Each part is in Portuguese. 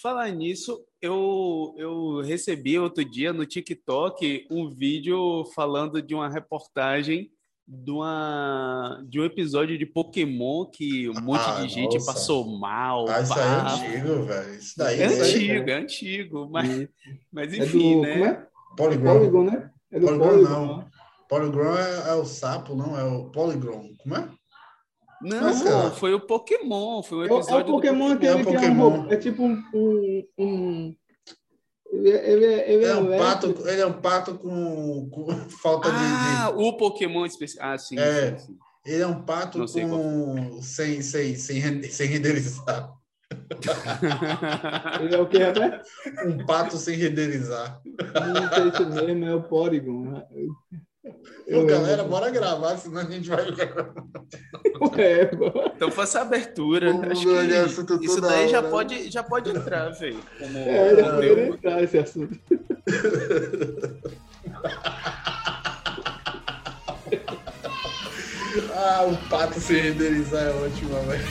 Falar nisso, eu, eu recebi outro dia no TikTok um vídeo falando de uma reportagem de, uma, de um episódio de Pokémon que um monte Ah, de gente nossa. passou mal. Ah, isso aí é antigo, velho. Isso daí É isso aí- antigo, é antigo, mas, E mas é enfim, do. né? Como é? Polygon. Polygon, né? É do Polygon Polygon. não. né? Polygon é, é o sapo, não? É o Polygon. Como é? Não, Mas, cara, foi o Pokémon, foi É, o- é episódio o do Pokémon aquele É o que é um É tipo um. um, um- Ele, é- ele, é- ele é um pato, ele é um pato com, com falta de- Ah, de, o Pokémon especial. Ah, sim, É. sim. Ele é um pato Não com sem, sem, sem, sem renderizar. Ele é o que, rapaz? Um pato sem renderizar. Não sei se mesmo, é o Polygon. Ô, galera, bora gravar, senão a gente vai. É, pô. Então faça a abertura. Acho que isso daí já hora. pode, já pode entrar, velho. Como É, já poderia conteúdo. entrar esse assunto. Ah, um pato sem renderizar é ótimo, velho.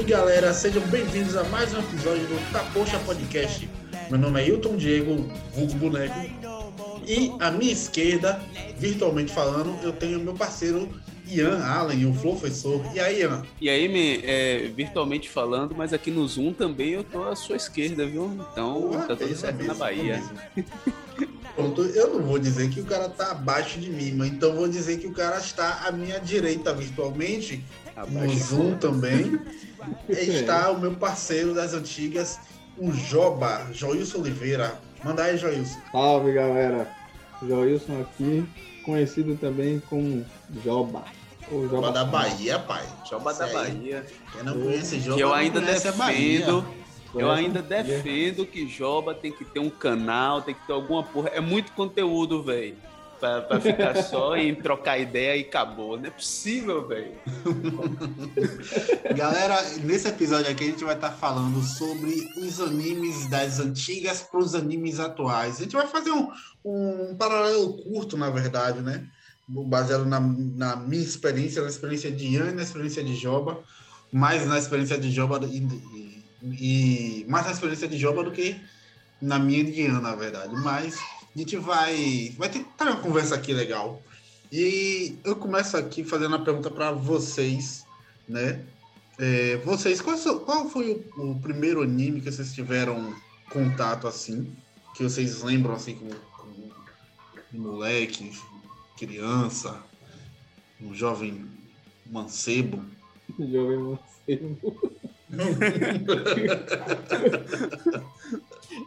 Bem, galera, sejam bem-vindos a mais um episódio do Tapocha Podcast. Meu nome é Hilton Diego, vulgo boneco. E à minha esquerda, virtualmente falando, eu tenho meu parceiro Ian Allen, o professor. E aí, Ian? E aí, me, é, virtualmente falando, mas aqui no Zoom também eu tô à sua esquerda, viu? Então Porra, tá tudo certo na mesmo, Bahia. mesmo. Pronto, eu não vou dizer que o cara tá abaixo de mim, mas então vou dizer que o cara está à minha direita virtualmente, no Abaixo. Zoom também. Está o meu parceiro das antigas, o Joba, Joilson Oliveira. Manda aí, Joilson. Salve, galera. Joilson aqui, conhecido também como Joba. Ou Joba Joba da Bahia, pai. Joba da Isso aí. Bahia. Quem não conhece Joba Que eu não ainda defendo. Eu ainda defendo que Joba tem que ter um canal, tem que ter alguma porra. É muito conteúdo, velho. Pra, pra ficar só em trocar ideia e acabou. Não é possível, velho. Galera, nesse episódio aqui a gente vai estar falando sobre os animes das antigas para os animes atuais. A gente vai fazer um, um paralelo curto, na verdade, né? Baseado na, na minha experiência, na experiência de Ian e na experiência de Joba, mais na experiência de Joba e, e- e mais na experiência de Joba do que na minha de Ian, na verdade. Mas a gente vai, vai ter tá uma conversa aqui legal. E eu começo aqui fazendo a pergunta para vocês, né? É, vocês, qual, qual foi o, o primeiro anime que vocês tiveram contato assim? Que vocês lembram assim como, como moleque, criança, um jovem mancebo? Jovem Mancebo.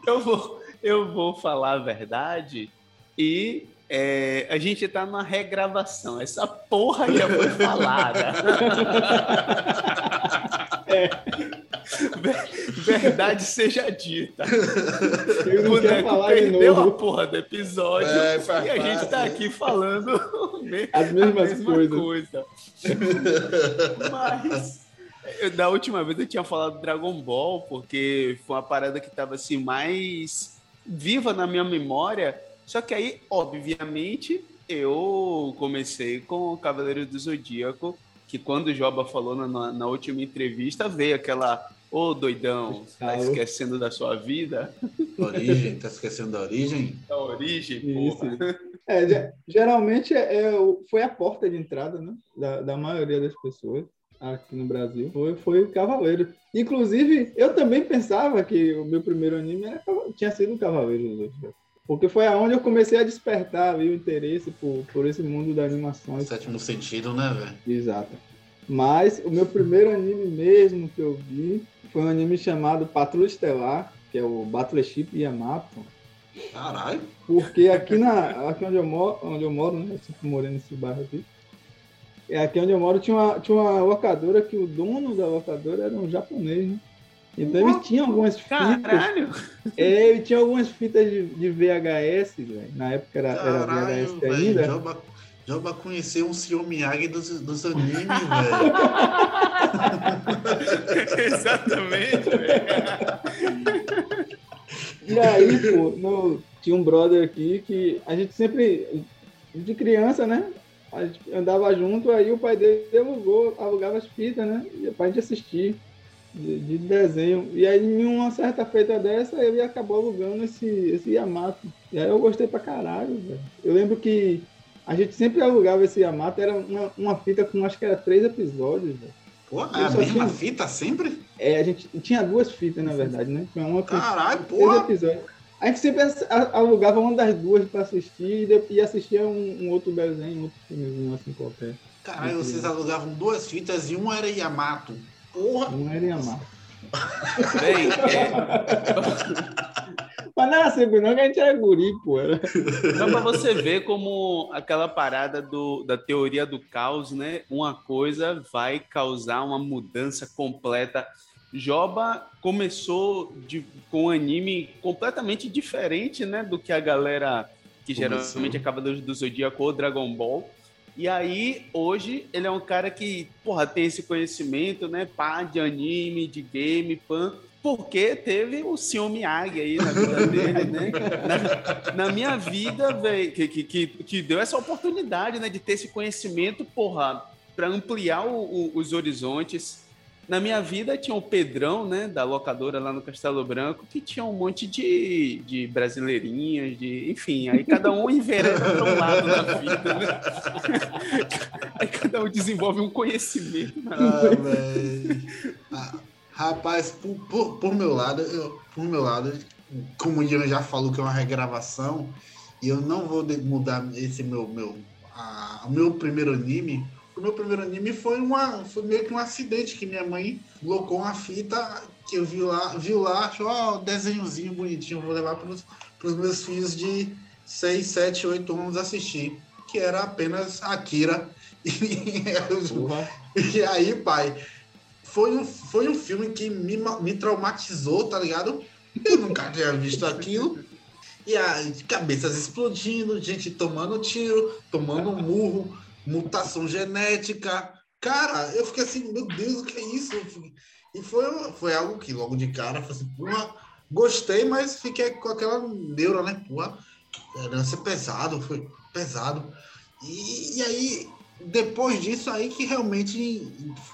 Eu vou, eu vou falar a verdade e é, a gente tá numa regravação. Essa porra já foi falada. Ver- Verdade seja dita. Ele O boneco falar de perdeu a porra do episódio É, e a gente tá aqui falando as a mesmas mesma coisas. coisa. Mas eu- da última vez eu tinha falado Dragon Ball, porque foi uma parada que tava assim mais viva na minha memória. Só que aí, obviamente, eu comecei com o Cavaleiro do Zodíaco, que quando o Joba falou na- na, última entrevista, veio aquela. Ô doidão, tá esquecendo da sua vida? Origem, tá esquecendo da origem? Da origem, Isso. porra. É, ge- geralmente é, é foi a porta de entrada, né? Da, da maioria das pessoas aqui no Brasil. Foi, foi o Cavaleiro. Inclusive, eu também pensava que o meu primeiro anime era tinha sido o Cavaleiro do Zodíaco. Porque foi aonde eu comecei a despertar viu, o interesse por, por esse mundo da animação. Sétimo sentido, né, velho? Exato. Mas o meu primeiro anime mesmo que eu vi foi um anime chamado Patrulha Estelar, que é o Battleship Yamato. Caralho. Porque aqui, na, aqui onde, eu moro, onde eu moro, né? Eu sempre morei nesse bairro aqui. É aqui onde eu moro tinha uma, tinha uma locadora que o dono da locadora era um japonês, né? Então ele tinha algumas fitas. Caralho! É, ele tinha algumas fitas de, de VHS, velho. Na época era, era Caralho, VHS velho. ainda. Joba, Joba conheceu um Sr. Miyagi dos, dos animes, velho. Exatamente, velho. E aí, pô, no- tinha um brother aqui que a gente sempre, de criança, né? A gente andava junto, aí o pai dele alugou, alugava as fitas, né? Pra gente assistir de, de desenho. E aí, em uma certa feita dessa, ele acabou alugando esse, esse Yamato. E aí eu gostei pra caralho, velho. Eu lembro que a gente sempre alugava esse Yamato, era uma, uma fita com acho que era três episódios, velho. Pô, é a mesma tinha- fita sempre? É, a gente tinha duas fitas, na verdade, né? Tinha uma com Caralho, porra. episódios. A gente sempre alugava uma das duas pra assistir e, assistia um, um outro desenho, um outro filmezinho assim qualquer. Caralho, vocês alugavam duas fitas e uma era Yamato. Porra. Não era Yamaha. Véi, é, Mas não era sempre não, que a gente era guri, pô. Era... Só para você ver como aquela parada do, da teoria do caos, né? Uma coisa vai causar uma mudança completa. Joba começou de, com um anime completamente diferente, né? Do que a galera que geralmente é Cavaleiros do Zodíaco ou Dragon Ball. E aí, hoje, ele é um cara que, porra, tem esse conhecimento, né? Pá, de anime, de game, pan. Porque teve o Sr. Miyagi aí na vida dele, né? Na, na minha vida, velho, que, que, que, que deu essa oportunidade, né? De ter esse conhecimento, porra, para ampliar o- o- os horizontes. Na minha vida tinha o Pedrão, né? Da locadora lá no Castelo Branco, que tinha um monte de, de brasileirinhas, de. Enfim, aí cada um envereda para um lado da vida, né? Aí cada um desenvolve um conhecimento. Ah. Ah, rapaz, por, por, por meu lado, eu, por meu lado, como o Ian já falou que é uma regravação, e eu não vou mudar esse meu, meu, a- o meu primeiro anime. Meu primeiro anime foi, uma, foi meio que um acidente que minha mãe colocou uma fita que eu vi lá, viu lá, achou, ó, desenhozinho bonitinho, vou levar para os meus filhos de 6, 7, 8 anos assistir, que era apenas Akira. E aí, pai, foi um, foi um filme que me, me traumatizou, tá ligado? Eu nunca tinha visto aquilo. E aí, cabeças explodindo, gente tomando tiro, tomando um murro, mutação genética. Cara, eu fiquei assim, meu Deus, o que é isso? E foi, foi algo que logo de cara, eu falei assim, gostei, mas fiquei com aquela neura, né? Porra, deve ser pesado, foi pesado. E, e aí, depois disso aí que realmente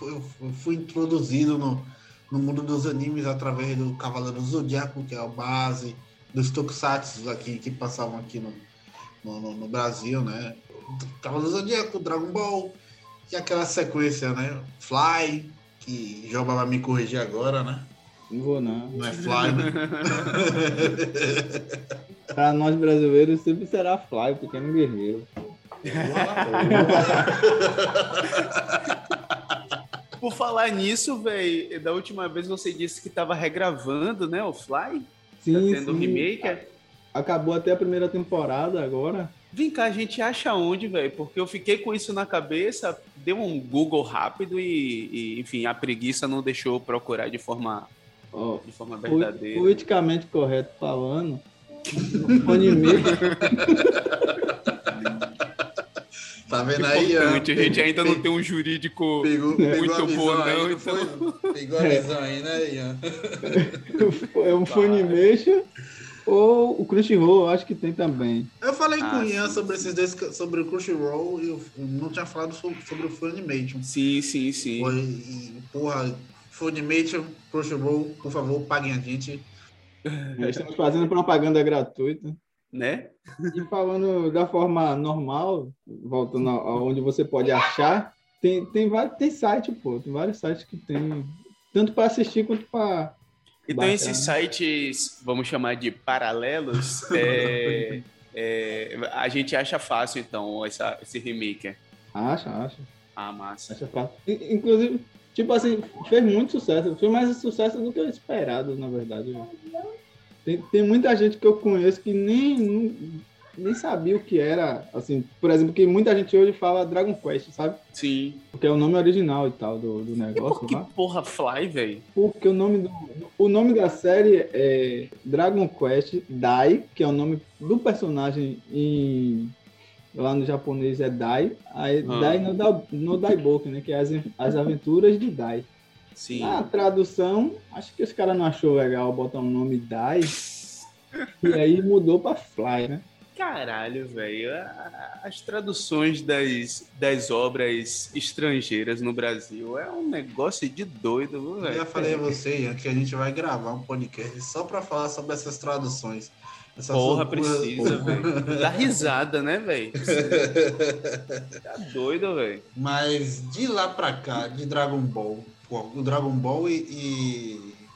eu fui introduzido no, no mundo dos animes através do Cavaleiro Zodíaco, que é a base dos tokusatsu aqui que passavam aqui no, no- no Brasil, né? Cavaleiro do Zodíaco, Dragon Ball, e aquela sequência, né? Fly, que Joba vai me corrigir agora, né? Não vou não. Não é Fly, né? Pra nós brasileiros sempre será Fly, o pequeno guerreiro. Por falar nisso, velho, da última vez você disse que tava regravando, né? O Fly? Tá Sim, tendo um sim. remake. Acabou até a primeira temporada agora. Vem cá, a gente acha onde, velho? Porque eu fiquei com isso na cabeça, deu um Google rápido e, e, enfim, a preguiça não deixou eu procurar de forma, Ó, de forma verdadeira. politicamente correto falando, o anime Tá vendo aí? ó? A gente ainda não tem um jurídico Pegou, pegou muito bom, aí, não. não Então... foi? Pegou a É. visão aí, né, Ian? é um Funimation ou o Crunchyroll, acho que tem também. Eu falei Ah, com o Ian sim. sobre esses dois, sobre o Crunchyroll e eu não tinha falado sobre, sobre o Funimation. Sim, sim, sim. Foi, e, porra, Funimation, Crunchyroll, por favor, paguem a gente. Nós estamos fazendo propaganda gratuita. Né? E falando da forma normal, voltando a- aonde você pode achar, tem, tem, vários, tem site, pô. Tem vários sites que tem. Tanto para assistir quanto para. Então, Bacana. esses sites, vamos chamar de paralelos, é, é, a gente acha fácil, então, essa, esse remake. Acha, acha. Ah, massa. acha fácil. In- Inclusive, tipo assim, fez muito sucesso. Fez mais sucesso do que eu esperado, na verdade. Tem, tem muita gente que eu conheço que nem, nem, sabia o que era. Assim, por exemplo, que muita gente hoje fala Dragon Quest, sabe? Sim. Porque é o nome original e tal do, do E negócio por que lá. porra Fly, velho? Porque o nome do, O nome da série é Dragon Quest Dai, que é o nome do personagem em lá no japonês é Dai, aí Ah. Dai no, da, no Daiboku, né, que é as, as aventuras de Dai. Sim. Na tradução, acho que os caras não achou legal botar o nome Dai, e aí mudou pra Fly, né? Caralho, velho. As traduções das, das obras estrangeiras no Brasil é um negócio de doido, viu, Eu velho. já falei a você Ian, que a gente vai gravar um podcast só pra falar sobre essas traduções. Essas Porra, loucuras. precisa, velho. Dá risada, né, velho? Tá doido, velho. Mas de lá pra cá, de Dragon Ball, o Dragon Ball e,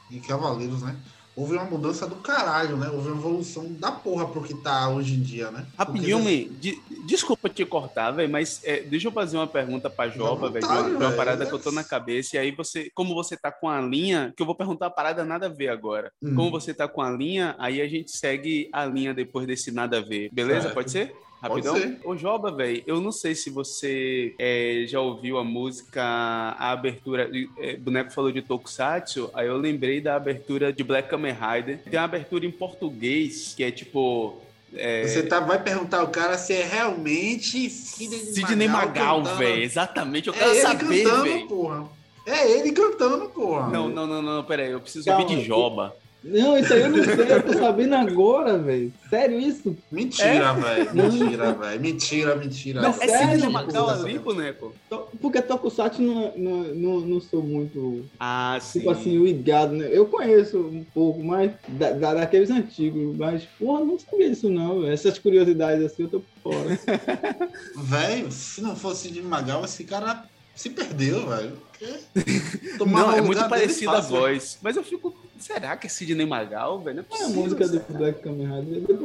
e, e Cavaleiros, né? Houve uma mudança do caralho, né? Houve uma evolução da porra pro que tá hoje em dia, né? Rapidinho, Porque- de- desculpa te cortar, velho, mas é, deixa eu fazer uma pergunta pra Joba, velho, de uma, parada que eu tô na cabeça. E aí você, como você tá com a linha, que eu vou perguntar a parada nada a ver agora. Hum. Como você tá com a linha, aí a gente segue a linha depois desse nada a ver. Beleza? Certo. Pode ser? Rapidão? Ô, Joba, velho, eu não sei se você é, já ouviu a música, a abertura. é, boneco falou de Tokusatsu, aí eu lembrei da abertura de Black Kamen Rider. Tem uma abertura em português que é tipo. é, Você tá, vai perguntar ao cara se é realmente Sidney, Sidney Magal, cantando. velho. Exatamente. Eu É quero ele saber, velho. porra. É ele cantando, porra. Não, não, não, não, peraí. Eu preciso Calma, ouvir de Joba. Não, isso aí eu não sei, eu tô sabendo agora, velho. Sério isso? Mentira, velho. Mentira, velho. Mentira, mentira. Mas É sério, mano? Magal ali, boneco? Porque Tokusatsu não, não, não, não sou muito, Ah, sim. tipo assim, ligado, né? Eu conheço um pouco, mas da, da- daqueles antigos, mas, porra, não sabia disso não, velho. Essas curiosidades assim eu tô fora. Velho, se não fosse de Magal, esse cara se perdeu, velho. Não, é muito parecida a fácil. voz. Mas eu fico. Será que é Sidney Magal, velho? Não é Qual é a possível, música do cara. Black Kamen Rider?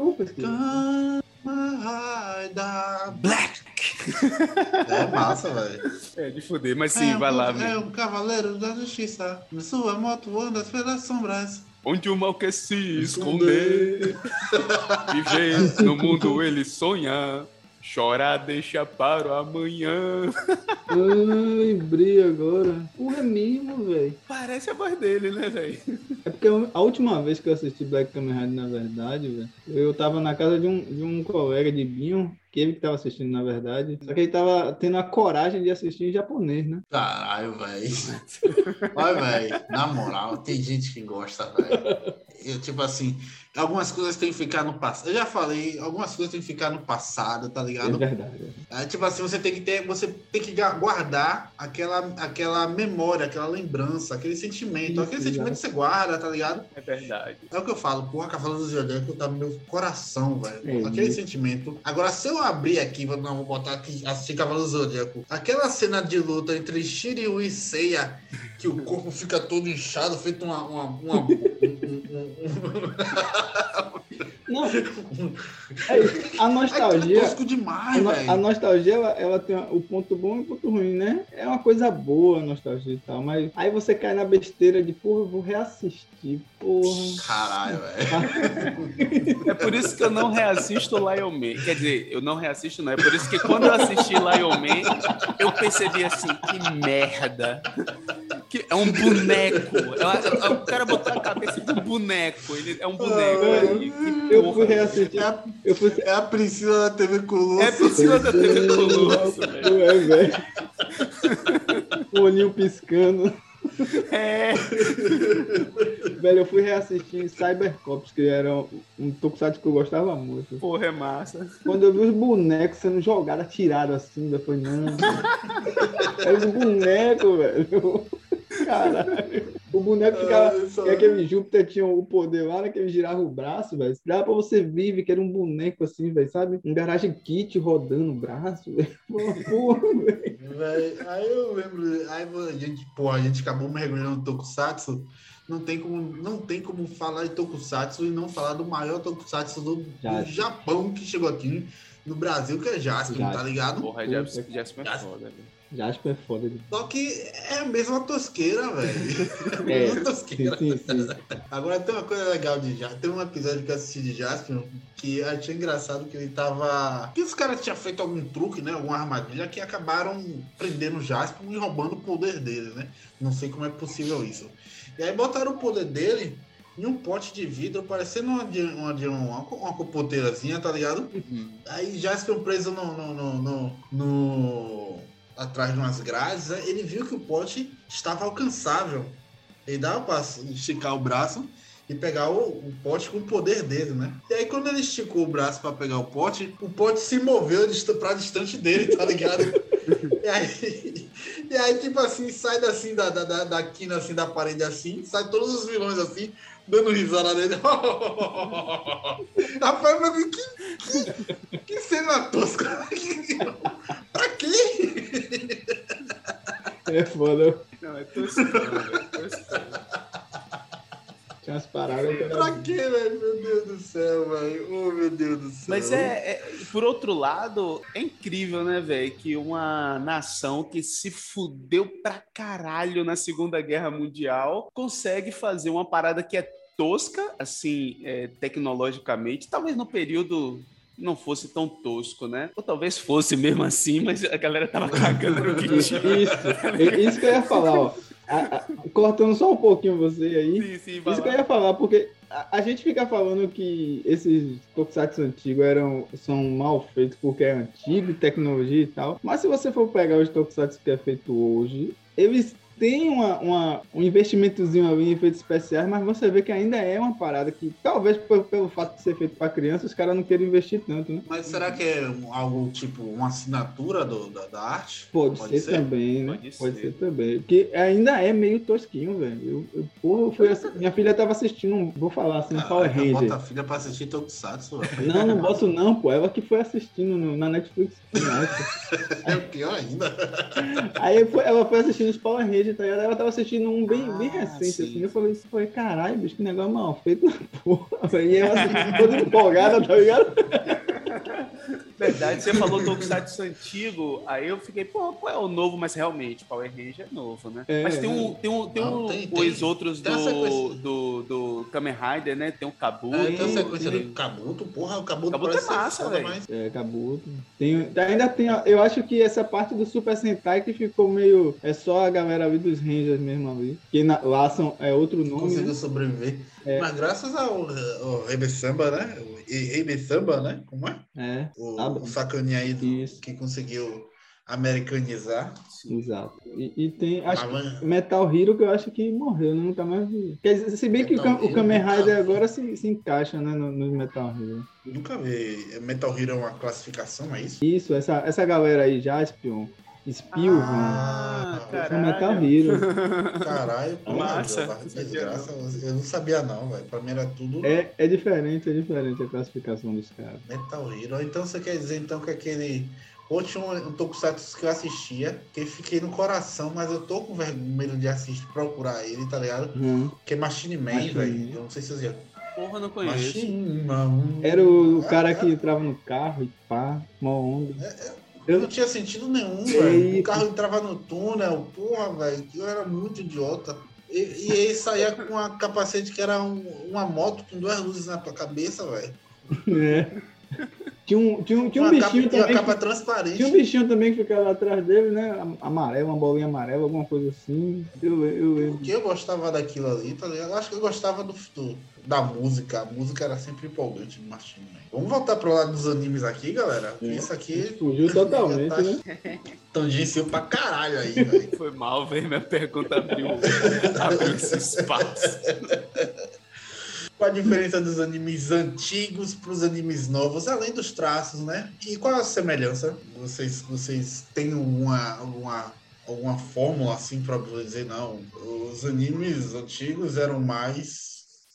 Rider. Black! É massa, velho. É, de fuder, mas sim, é, vai um, lá, É velho. um cavaleiro da justiça. Sua moto anda pelas sombras. Onde o mal quer se esconder. Viver no mundo ele sonha. Chorar deixa para o amanhã. Ah, lembrei agora. Porra, é mesmo, velho. Parece a voz dele, né, velho? É porque a última vez que eu assisti Black Kamen Rider, na verdade, velho, eu tava na casa de um, de um colega de Binho, que ele que tava assistindo, na verdade. Só que ele tava tendo a coragem de assistir em japonês, né? Caralho, velho. Olha, velho, na moral, tem gente que gosta, velho. Eu, tipo assim, algumas coisas têm que ficar no passado. Eu já falei, algumas coisas têm que ficar no passado, tá É ligado? verdade. É, tipo assim, você tem que ter, você tem que guardar aquela, aquela memória, aquela lembrança, aquele sentimento. Isso, aquele sentimento que você guarda, tá ligado? É verdade. É o que eu falo, porra, Cavalo do Zodíaco tá no meu coração, velho. É Aquele sentimento. Agora, se eu abrir aqui, vou, não, vou botar aqui, assistir Cavalo do Zodíaco, aquela cena de luta entre Shiryu e Seiya, que o corpo fica todo inchado, feito uma. uma, uma- um- um- Não, é isso. a nostalgia. É tosco A, demais, velho. a nostalgia, ela, ela tem o ponto bom e o ponto ruim, né? É uma coisa boa a nostalgia e tal, mas aí você cai na besteira de, porra, eu vou reassistir, porra. Caralho, velho. É por isso que eu não reassisto Lion Man. Quer dizer, eu não reassisto, não. É por isso que quando eu assisti Lion Man, eu percebi assim, que merda. Que é um boneco. É- é- o cara botou a cabeça de um boneco. Ele é um boneco. Ah, aí. Eu fui reassistir. É a, Eu fui é a Priscila da TV Colosso. É Priscila da TV Colosso, velho. É, velho. O olhinho piscando. É. Velho, eu fui reassistir Cybercops, que era um tokusatsu que eu gostava muito. Porra, é massa. Quando eu vi os bonecos sendo jogados, atirados assim, eu falei, não. É os bonecos, velho. Caralho. O boneco ficava. Ah, só- Que aquele Júpiter tinha o poder lá, né? Que ele girava o braço, velho. Dava pra você ver que era um boneco assim, velho, sabe? Um garagem kit rodando o braço, velho. Porra, velho. Aí eu lembro, aí a gente, pô, a gente acabou mergulhando no Tokusatsu. Não tem, como, não tem como falar de Tokusatsu e não falar do maior Tokusatsu do, do. Japão que chegou aqui no Brasil, que é Jasper, tá ligado? Porra, Jasper é foda, velho. Jasper é foda. de- Só que é a mesma tosqueira, velho. É, a mesma Sim, tosqueira. sim, sim. Agora tem uma coisa legal de Jasper. Tem um episódio que eu assisti de Jasper que eu achei engraçado que ele tava. Que os caras tinham feito algum truque, né? Alguma armadilha que acabaram prendendo o Jasper e roubando o poder dele, né? Não sei como é possível isso. E aí botaram o poder dele em um pote de vidro, parecendo uma, uma, uma, uma copoteirazinha, tá ligado? Uhum. Aí Jasper preso no, no, no, no- no- atrás de umas grades, né? ele viu que o pote estava alcançável. Ele dava para esticar o braço e pegar o, o pote com o poder dele, né? E aí quando ele esticou o braço para pegar o pote, o pote se moveu pra distante dele, tá ligado? e, aí, e aí, tipo assim, sai assim da, da, da, da quina assim, da parede assim, sai todos os vilões assim, dando risada nele. Rapaz, mas que, que, que cena tosca. pra quê? É foda. Não, é toscão, velho. toscão. Tinha umas paradas que Pra quê, velho? Meu Deus do céu, velho. Oh, meu Deus do céu. Mas é, é- por outro lado, é incrível, né, velho, que uma nação que se fudeu pra caralho na Segunda Guerra Mundial consegue fazer uma parada que é tosca, assim, é, tecnologicamente, talvez no período não fosse tão tosco, né? Ou talvez fosse mesmo assim, mas a galera tava cagando no que Isso, tinha. isso, isso que eu ia falar, ó. A- a- cortando só um pouquinho você aí. Sim, sim, Isso que eu ia falar, porque a, a gente fica falando que esses tokusatsu antigos eram, são mal feitos porque é antigo, tecnologia e tal. Mas se você for pegar os tokusatsu que é feito hoje, eles têm uma, uma- um investimentozinho ali em efeitos especiais, mas você vê que ainda é uma parada que, talvez pelo, pelo fato de ser feito para criança, os caras não queiram investir tanto, né? Mas será que é algo tipo uma assinatura do, da, da arte? Pode, ser, também, né? Pode Pode, ser. ser. também. Porque ainda é meio tosquinho, velho. Eu, eu, porra, eu fui assi- minha filha tava assistindo, vou falar assim, um Power Caraca, bota Ranger. a filha pra assistir Tokusatsu. Não, não boto não, pô. Ela que foi assistindo no- na Netflix. É pior ainda. Aí ela foi assistindo os Power Rangers, tá ligado? Ela tava assistindo um bem, bem Ah, recente, sim, assim. Eu falei, isso foi caralho, bicho, que negócio mal feito na porra. E ela assistindo toda empolgada, tá ligado? Verdade, você falou Tokusatsu antigo, aí eu fiquei, pô, qual é o novo? Mas realmente, Power Ranger é novo, né? É, Mas tem um, tem um, tem Não, um tem- os tem. outros Tem a do, do, do Kamen Rider, né? Tem o Kabuto. É, tem a sequência do Kabuto, porra, o Kabuto, Kabuto parece é massa, velho. mas- É, acabou. Tem, ainda tem, eu acho que essa parte do Super Sentai que ficou meio. É só a galera ali dos Rangers mesmo ali. Que na- lá são, é outro nome. conseguiu Né? sobreviver. É. Mas graças ao, ao Rebe Samba, né? O Rebe Samba, né? Como é? É, O, Samba. o sacaninha aí do- que conseguiu americanizar. exato. E, e tem. Que Metal Hero que eu acho que morreu, né? Nunca mais vi. Quer dizer, se bem que o, Metal Kam- o Hero Kamen Rider agora se, se encaixa, né? No, no Metal Hero. Nunca vi. Metal Hero é uma classificação, é isso? Isso, essa, essa galera aí, Jaspion, Spilvan. Ah, Ah, é Metal. Hero. Caralho, porra, Massa. Desgraça. Eu não sabia não, velho. Pra mim era tudo É, é diferente, é diferente a classificação dos caras. Metal Hero. Então você quer dizer então que aquele. Tinha um, Tokusatsu que eu assistia, que eu fiquei no coração, mas eu tô com vergonha de assistir, procurar ele, tá ligado? Uhum. Que é Machine Man, velho. Eu não sei se vocês já. Porra, não conheço. Machine Man. Era o cara Ah, que entrava no carro e pá, mó onda. Não tinha sentido nenhum, velho. O carro entrava no túnel, porra, velho. Eu era muito idiota. E, e ele saía com uma capacete que era um- uma moto com duas luzes na tua cabeça, velho. É. Tinha um, tinha um, tinha um Uma capa, bichinho uma também. capa Que, transparente. tinha um bichinho também que ficava lá atrás dele, né? Amarelo, uma bolinha amarela, alguma coisa assim. Eu, eu lembro. Porque eu gostava daquilo ali, tá ligado? Eu acho que eu gostava do, do- da música. A música era sempre empolgante no Machine Man. Vamos voltar pro lado dos animes aqui, galera. É. Isso aqui Fugiu totalmente, tá né? tangenciou pra caralho aí, velho. Foi mal, velho. Minha pergunta abriu, abriu esse espaço. Qual a diferença dos animes antigos pros animes novos, além dos traços, né? E qual a semelhança? Vocês, vocês têm uma, alguma, alguma fórmula assim pra dizer, não, os animes antigos eram mais,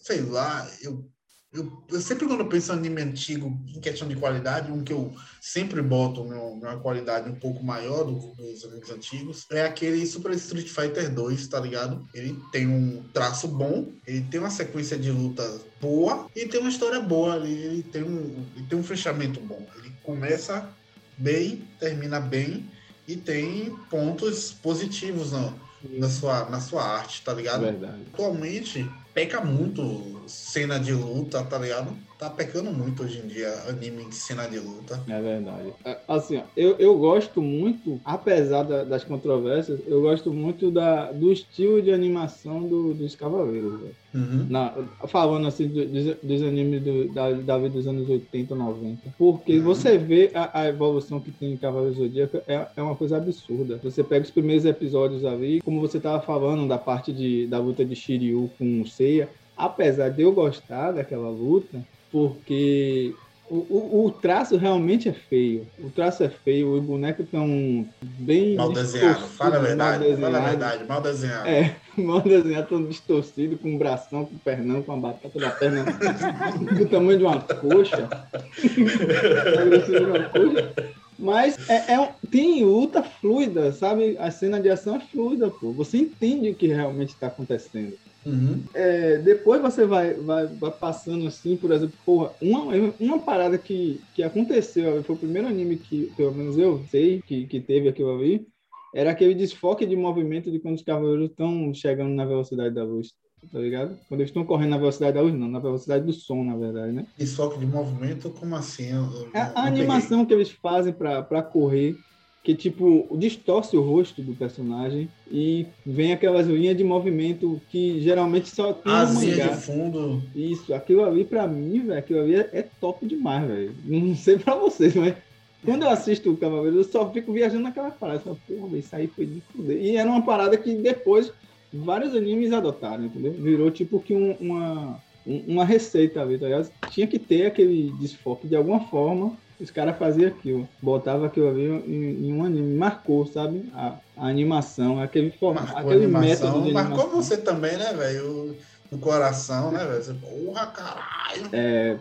sei lá, eu, eu, eu sempre quando eu penso em anime antigo em questão de qualidade, um que eu sempre boto meu- uma qualidade um pouco maior do, dos animes antigos, é aquele Super Street Fighter 2, tá ligado? Ele tem um traço bom, ele tem uma sequência de luta boa e tem uma história boa ali, ele tem um, ele tem um fechamento bom. Ele começa bem, termina bem e tem pontos positivos na, na, sua, na sua arte, tá ligado? Verdade. Atualmente, peca muito cena de luta, tá ligado? Tá pecando muito hoje em dia anime de cena de luta. É verdade. É, assim, ó, eu, eu gosto muito, apesar da, das controvérsias, eu gosto muito da, do estilo de animação do, dos Cavaleiros. Uhum. Na, falando assim dos, dos animes do, da, da vida dos anos 80, 90. Porque uhum. você vê a, a, evolução que tem em Cavaleiros Zodíaco é, é uma coisa absurda. Você pega os primeiros episódios ali, como você tava falando da parte de, da luta de Shiryu com o Seiya, apesar de eu gostar daquela luta, porque o, o, o, traço realmente é feio. O traço é feio, os bonecos estão bem. Mal desenhado, fala a verdade, fala a verdade, mal desenhado. É, mal desenhado, tão distorcido, com um bração, com um pernão, com a batata da perna do tamanho de uma coxa. Mas é, é, tem luta fluida, sabe? A cena de ação é fluida, pô. Você entende o que realmente está acontecendo. Uhum. É, depois você vai, vai, vai, passando assim, por exemplo, porra, uma, uma parada que, que aconteceu, foi o primeiro anime que, pelo menos eu sei, que, que teve aquilo ali, era aquele desfoque de movimento de quando os cavaleiros estão chegando na velocidade da luz, tá ligado? Quando eles estão correndo na velocidade da luz, não, na velocidade do som, na verdade, né? Desfoque de movimento, como assim? Eu, eu, a, a animação que eles fazem para correr que tipo distorce o rosto do personagem e vem aquelas linhas de movimento que geralmente só tem As linhas de fundo. Isso, aquilo ali para mim, velho, aquilo ali é, é top demais, velho. Não sei para vocês, mas quando eu assisto o Cavaleiro, eu só fico viajando naquela parada. Só, Porra, isso aí foi de fuder. E era uma parada que depois vários animes adotaram, entendeu? Virou tipo que um, uma, uma receita ali, tá ligado? Tinha que ter aquele desfoque de alguma forma os caras faziam aquilo, botava aquilo ali em, em, um anime, marcou, sabe? A, a animação, aquele, formato, aquele método de Marcou animação. você também, né, velho? No coração, né, velho? Porra, caralho! É,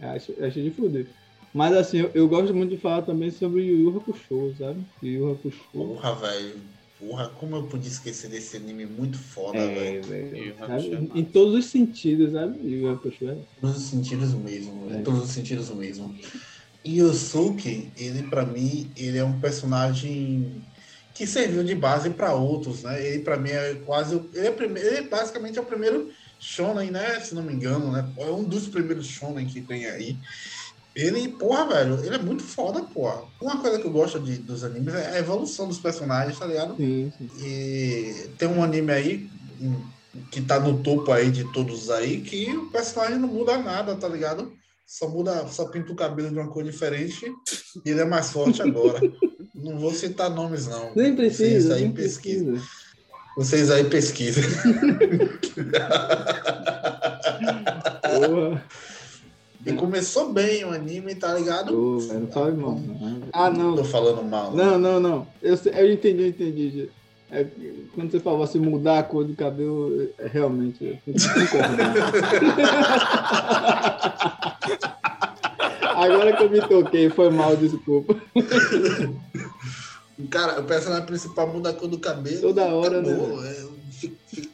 é acho, acho de fuder. Mas assim, eu, eu, gosto muito de falar também sobre Yu Yu Hakusho, sabe? Yu Hakusho. Porra, velho. Porra, como eu podia esquecer desse anime muito foda, é, velho. Em todos os sentidos, sabe? Yu Hakusho. É. Em todos os sentidos mesmo, é. em todos os sentidos mesmo. Yosuke, ele para mim, ele é um personagem que serviu de base para outros, né? Ele para mim é quase, ele é, primeiro, ele basicamente é o primeiro shonen, né? Se não me engano, né? É um dos primeiros shonen que tem aí. Ele, porra, velho, ele é muito foda, porra. Uma coisa que eu gosto de, dos animes é a evolução dos personagens, tá ligado? Sim, sim. E tem um anime aí que tá no topo aí de todos aí que o personagem não muda nada, tá ligado? Só muda, só pinta o cabelo de uma cor diferente e ele é mais forte agora. não vou citar nomes, não. Nem precisa. Vocês aí pesquisam. Vocês aí pesquisem. E começou bem o anime, tá ligado? Oh, não fala mal. Ah, não. Tô falando mal. Não, não, não. Eu, eu entendi, eu entendi. É, quando você falou assim, mudar a cor do cabelo, é, realmente. Agora que eu me toquei, foi mal, desculpa. Cara, o personagem principal muda a cor do cabelo. Toda hora, né? É,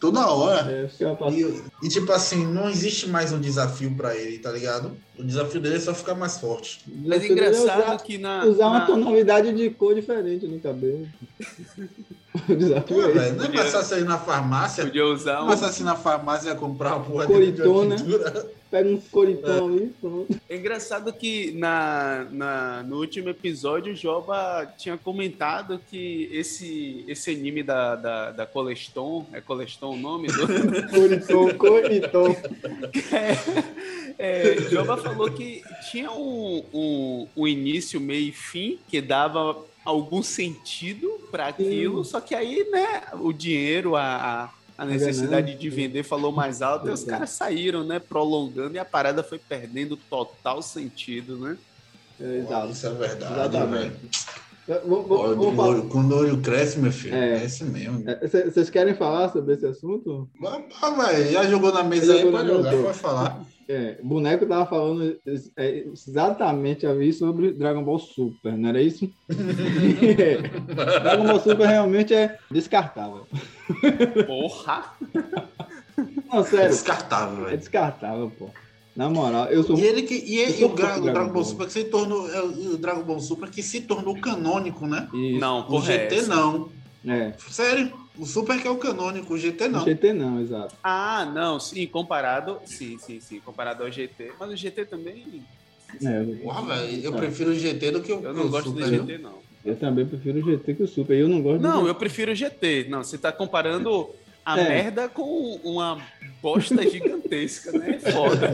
toda hora. É, e, e, tipo assim, não existe mais um desafio pra ele, tá ligado? O desafio dele é só ficar mais forte. Mas é engraçado usar, que na. Usar na... uma tonalidade de cor diferente no cabelo. desafio Pô, é Não é mais fácil ir na farmácia. Podia usar um. É fácil ir na farmácia comprar uma porra Coritona. de pintura. Pega um coritão é. ali, pronto. É engraçado que na, na, no último episódio o Joba tinha comentado que esse, esse anime da, da, da Coleston, é Coleston o nome do. Coriton, Coriton. É, é, Joba falou que tinha um, um, um início, meio e fim que dava algum sentido para aquilo, Sim. só que aí, né, o dinheiro, a, a necessidade de vender falou mais alto e os caras saíram, né? Prolongando e a parada foi perdendo total sentido, né? É, exato. Isso é verdade, Exatamente. Vamos, quando o olho cresce, meu filho, é, esse mesmo. Vocês é, querem falar sobre esse assunto? Ah, vai, já jogou na mesa aí, pode jogar, pode falar. É, boneco tava falando é, exatamente ali sobre Dragon Ball Super, não era isso? Dragon Ball Super realmente é descartável. Porra! Não, sério. É descartável, velho. É descartável, pô. Na moral, eu sou. E ele que e, e o, Dragon, Dragon Ball, Ball Super que se tornou é, o Dragon Ball Super que se tornou canônico, né? Isso. Não, o GT não. É. Sério? O Super que é o canônico, o GT não. O GT não, exato. Ah, não, sim, comparado. Sim, sim, sim, comparado ao GT. Mas o GT também. É, Porra, velho, eu prefiro o GT do que o, Eu não gosto Super. do? GT, não. eu também prefiro o GT que o Super. Eu não gosto Não, do eu prefiro o GT. Não, você tá comparando a É. merda com uma bosta gigantesca, né? É Foda.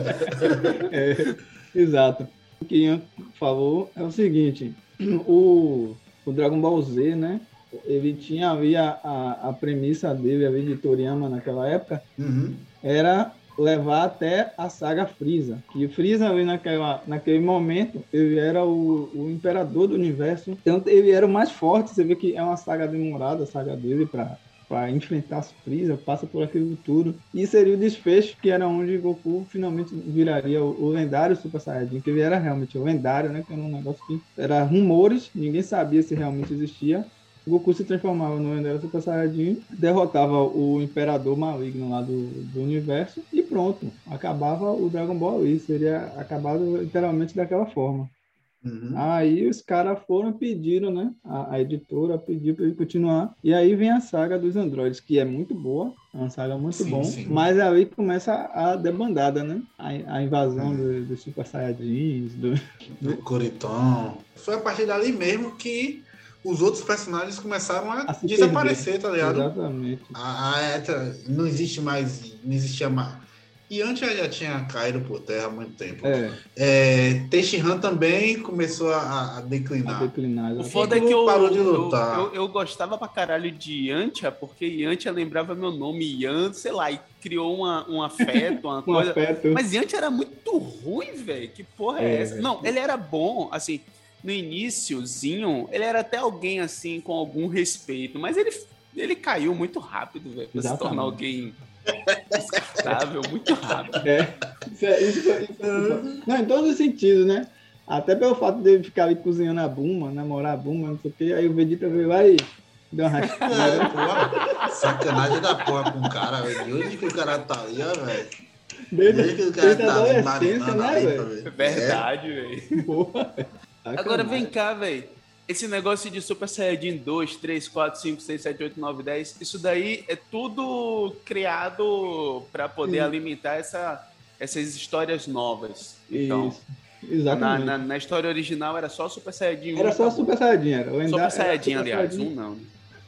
É, exato. O que Ian falou é o seguinte: o, o Dragon Ball Z, né? Ele tinha ali a, a, a premissa dele, ali de Toriyama naquela época, Uhum. era levar até a saga Freeza. Que o Freeza ali naquela, naquele momento, ele era o, o imperador do universo. Então ele era o mais forte. Você vê que é uma saga demorada, a saga dele para para enfrentar as Freeza, passa por aquilo tudo. E seria o desfecho que era onde Goku finalmente viraria o, o lendário Super Saiyajin, que ele era realmente o lendário, né? Que era um negócio que era rumores, ninguém sabia se realmente existia. Goku se transformava no lendário Super Saiyajin, derrotava o imperador maligno lá do, do universo e pronto, acabava o Dragon Ball ali, seria acabado literalmente daquela forma. Uhum. Aí os caras foram e pediram, né? A, a editora pediu para ele continuar. E aí vem a saga dos androides, que é muito boa, é uma saga muito Sim, bom. sim. Mas aí começa a debandada, né? A, a invasão do- dos Super Saiyajins, do, Do Coritão. Foi a partir dali mesmo que os outros personagens começaram a, A desaparecer, tá ligado? Exatamente. A, a, Eta não existe mais. Não existia mais. E antes ela já tinha caído por terra há muito tempo. É, É, Tenshinhan também começou a, a a declinar. declinar. O foda é que eu, Parou de eu, lutar. eu, eu gostava pra caralho de Yantia, porque Yantia lembrava meu nome, Yan, sei lá, e criou uma, um afeto, uma Um coisa. afeto. Mas Yantia era muito ruim, velho. Que porra é, É, essa? Não, ele era bom, assim, no iniciozinho, ele era até alguém, assim, com algum respeito, mas ele, ele caiu muito rápido, velho, pra se Exatamente. tornar alguém descartável, muito rápido. É, isso é, isso é- isso é- Não, em todos os sentidos, né? Até pelo fato dele ficar ali cozinhando a Buma, namorar a Buma, não sei o quê. Aí o Vegeta veio lá e deu uma É, porra, sacanagem da porra com o cara, velho. De onde que o cara tá ali, ó, velho? De Desde, onde que o cara desde a tá ali adolescência, marinando né, velho? Verdade, velho. Porra. Agora vem cá, velho. Esse negócio de Super Saiyajin 2, 3, 4, 5, 6, 7, 8, 9, 10, isso daí é tudo criado para poder Sim. alimentar essa, essas histórias novas. Então, Isso. na, Exatamente. na, na história original era só Super Saiyajin 1. Era só acabou. Super Saiyajin, era. O Super Saiyajin, era aliás, Saiyajin. um não. né?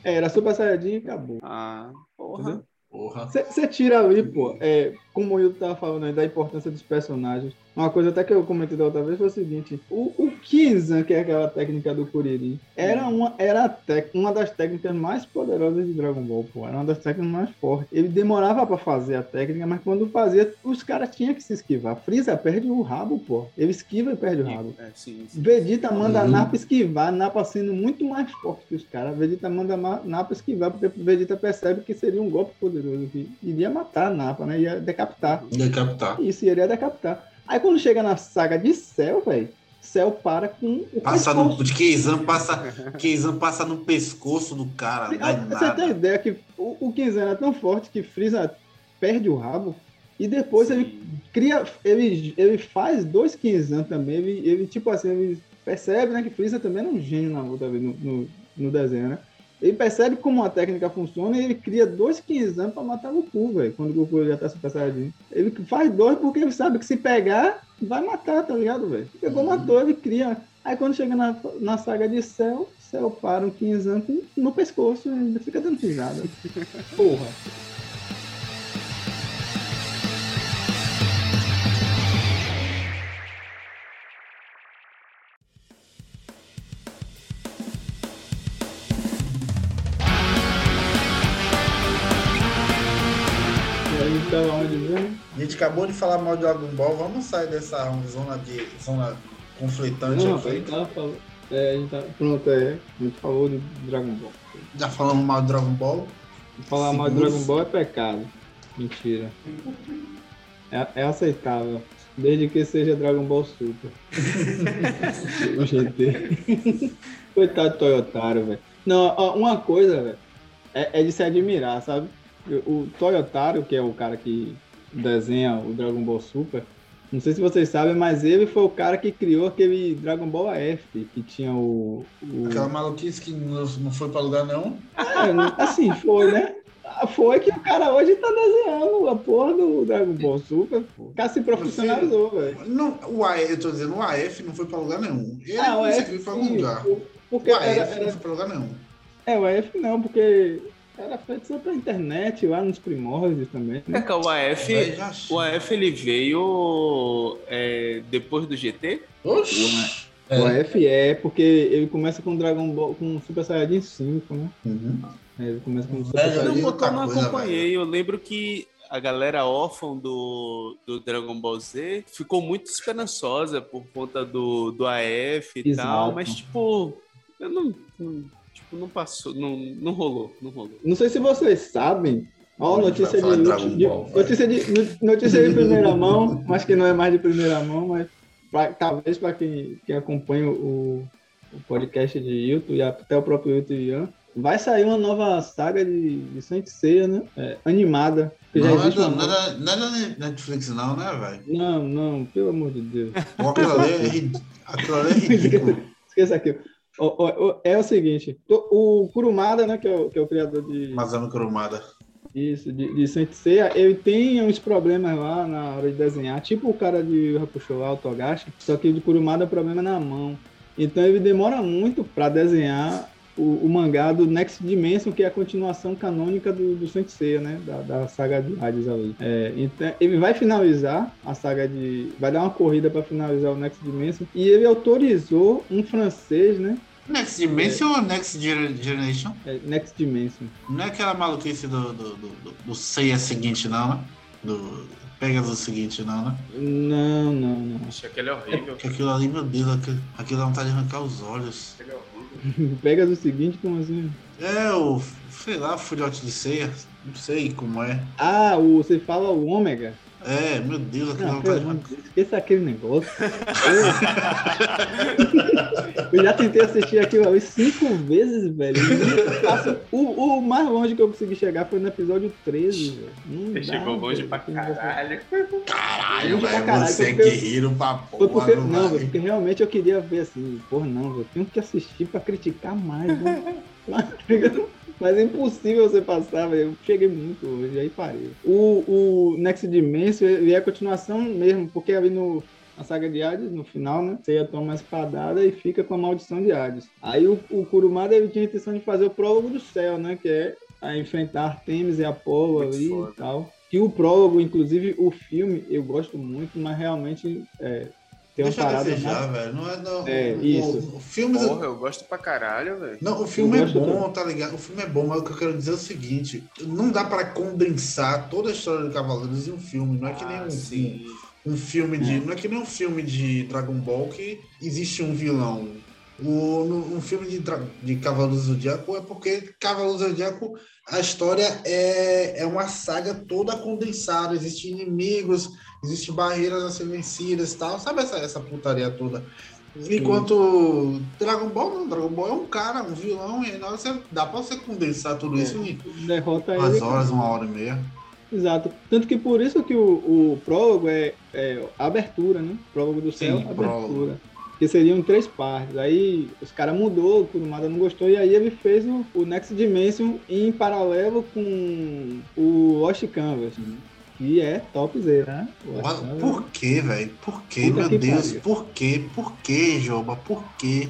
É, era Super Saiyajin e acabou. Ah? Porra. Você tira ali, pô, é, como o Hilton tava falando aí, da importância dos personagens. Uma coisa até que eu comentei da outra vez foi o seguinte: o, o Kizan, que é aquela técnica do Kuriri, era, uma, era tec- uma das técnicas mais poderosas de Dragon Ball, pô. Era uma das técnicas mais fortes. Ele demorava pra fazer a técnica, mas quando fazia, os caras tinham que se esquivar. Freeza perde o rabo, pô. Ele esquiva e perde o rabo. É, sim, sim. Vegeta manda a Uhum. Napa esquivar, Napa sendo muito mais forte que os caras. Vegeta manda Ma- Napa esquivar, porque Vegeta percebe que seria um golpe poderoso, que iria matar a Napa, né? Ia decapitar. Decapitar. Isso, iria decapitar. Aí quando chega na saga de Cell, velho, Cell para com o Passa pescoço. no. De Keizan passa, Keizan passa no pescoço do cara. Você tem ideia que o, o Kenzan era tão forte que Freeza perde o rabo e depois ele Sim. cria, ele, ele faz dois Kenzan também, ele, ele tipo assim, ele percebe né, que Freeza também é um gênio na luta no, no, no desenho, né? Ele percebe como a técnica funciona e ele cria dois Kenzan pra matar o Goku, velho, quando o Goku já tá super saiyajin. Ele faz dois porque ele sabe que se pegar, vai matar, tá ligado, velho? Pegou, Uhum. matou, ele cria. Aí quando chega na, na saga de Cell, Cell para um Kenzan com- no pescoço e fica dando risada. Porra. Acabou de falar mal de Dragon Ball. Vamos sair dessa zona de zona conflitante Não, aqui. falando. É, a gente tá, pronto, é. A gente falou de Dragon Ball. Já falamos mal de Dragon Ball. Falar mal de. Dragon Ball é pecado. Mentira. É, é aceitável. Desde que seja Dragon Ball Super. o GT. Coitado do Toyotaro, velho. Não, uma coisa, velho, é, é de se admirar, sabe? O, o Toyotaro, que é o cara que desenha o Dragon Ball Super, Não sei se vocês sabem, mas ele foi o cara que criou aquele Dragon Ball AF, que tinha o. o... Aquela maluquice que não, não foi pra lugar nenhum. É, assim, foi, né? Foi que o cara hoje tá desenhando a porra do Dragon Ball Super. O cara se profissionalizou, velho. Não, o AF, eu tô dizendo, o AF não foi pra lugar nenhum. Ele Ah, o não AF pra lugar. Porque o AF era, não era, foi pra lugar nenhum. é, o AF não, porque era feito só pra internet, lá nos primórdios também. É Né? que o AF, o AF ele veio é, depois do GT? Oxi! O É. AF é porque ele começa com Dragon Ball, com Super Saiyajin 5, né? Uhum. É, Ele começa com Super Saiyajin ali Não, outra porque eu não coisa, acompanhei. Eu lembro que a galera órfã do, do Dragon Ball Z ficou muito esperançosa por conta do, do AF e Exato. tal, mas tipo, eu não, não- não passou, não, não rolou, não rolou. Não sei se vocês sabem. Ó, Olha, notícia de, de- Ball, notícia, de, no- notícia de primeira mão, mas que não é mais de primeira mão, mas pra- talvez para quem, quem acompanha o, o podcast de Hilton e até o próprio Hilton e Ian, vai sair uma nova saga de, de Saint Seiya, né? É, animada. Que já Não, é existe não, nova- é da- não é Netflix, não, né, velho? Não, não, pelo amor de Deus. Aquilo ali é aquilo ali é ridículo. Esqueça aqui. Ó, ó, ó, é o seguinte, o Kurumada, né, que é o, que é o criador de, Masami Kurumada. Isso, de, de Saint Seiya, ele tem uns problemas lá na hora de desenhar, tipo o cara de Hakusho lá, o Togashi, só que de Kurumada o problema é na mão. Então ele demora muito para desenhar o, o mangá do Next Dimension, que é a continuação canônica do, do Saint Seiya, né, da, da saga de Hades ali. É, então ele vai finalizar a saga de... vai dar uma corrida para finalizar o Next Dimension, e ele autorizou um francês, né, Next Dimension ou Next Gener- Generation? é, Next Dimension. Não é aquela maluquice do, do, do, do, do Seiya seguinte, não, né? Do Pegasus seguinte, não, né? Não, não, não. Acho que aquele é horrível. Porque aquilo ali, meu Deus, aquilo, aquilo dá vontade de arrancar os olhos. Aquele é horrível. Pega o seguinte, como assim? É, o, sei lá, filhote de ceia. Não sei como é. Ah, o, você fala o ômega? É, meu Deus, aquilo dá Não, vontade esqueça aquele negócio. Eu, eu já tentei assistir aquilo ali cinco vezes, velho. O, o mais longe que eu consegui chegar foi no episódio 13, velho. Não Você dá, chegou longe velho, pra caralho. Caralho, velho, você porque- que riram pra Foi porra. porque, não velho, porque realmente eu queria ver assim, porra, não, velho, tenho que assistir pra criticar mais, né? Mas, é impossível você passar, velho. Eu cheguei muito hoje, aí parei. O, o Next Dimension ele é a continuação mesmo, porque ali no, na saga de Hades, no final, né? Você ia tomar uma espadada e fica com a maldição de Hades. Aí o, o Kurumada ele tinha a intenção de fazer o prólogo do céu, né? Que é a enfrentar Artemis e Apolo Muito ali foda. e tal. Que o prólogo, inclusive o filme, eu gosto muito, mas realmente é, tem uma Deixa eu parada. desejar, mais- velho. Não é, não, É, o, isso. O, o filme, Porra, eu gosto pra caralho, velho. não, o filme é gosto bom, tá ligado? O filme é bom, mas o que eu quero dizer é o seguinte: não dá pra condensar toda a história do Cavaleiros em um filme. Não é que nem Ah, um, sim. um filme de. Não é que nem um filme de Dragon Ball que existe um vilão. O, no, um filme de, de Cavaleiros do Zodíaco é porque Cavaleiros do Zodíaco, a história é, é uma saga toda condensada. Existem inimigos, existem barreiras a serem vencidas e tal. Sabe essa, essa putaria toda? Enquanto Dragon Ball, não, Dragon Ball é um cara, um vilão, e na você, dá pra você condensar tudo isso em Derrota duas ele. horas, uma hora e meia. Exato. Tanto que por isso que o, o prólogo é, é abertura, né? Prólogo do céu, Sim, abertura. prólogo. Que seriam três partes. Aí os caras mudou, o Kurumada não gostou, e aí ele fez o, o Next Dimension em paralelo com o Lost Canvas. Que é topzera, né? Mas Canvas. Por que, velho? Por que, meu que Deus? pariu. Por que? Por que, Joba? Por que?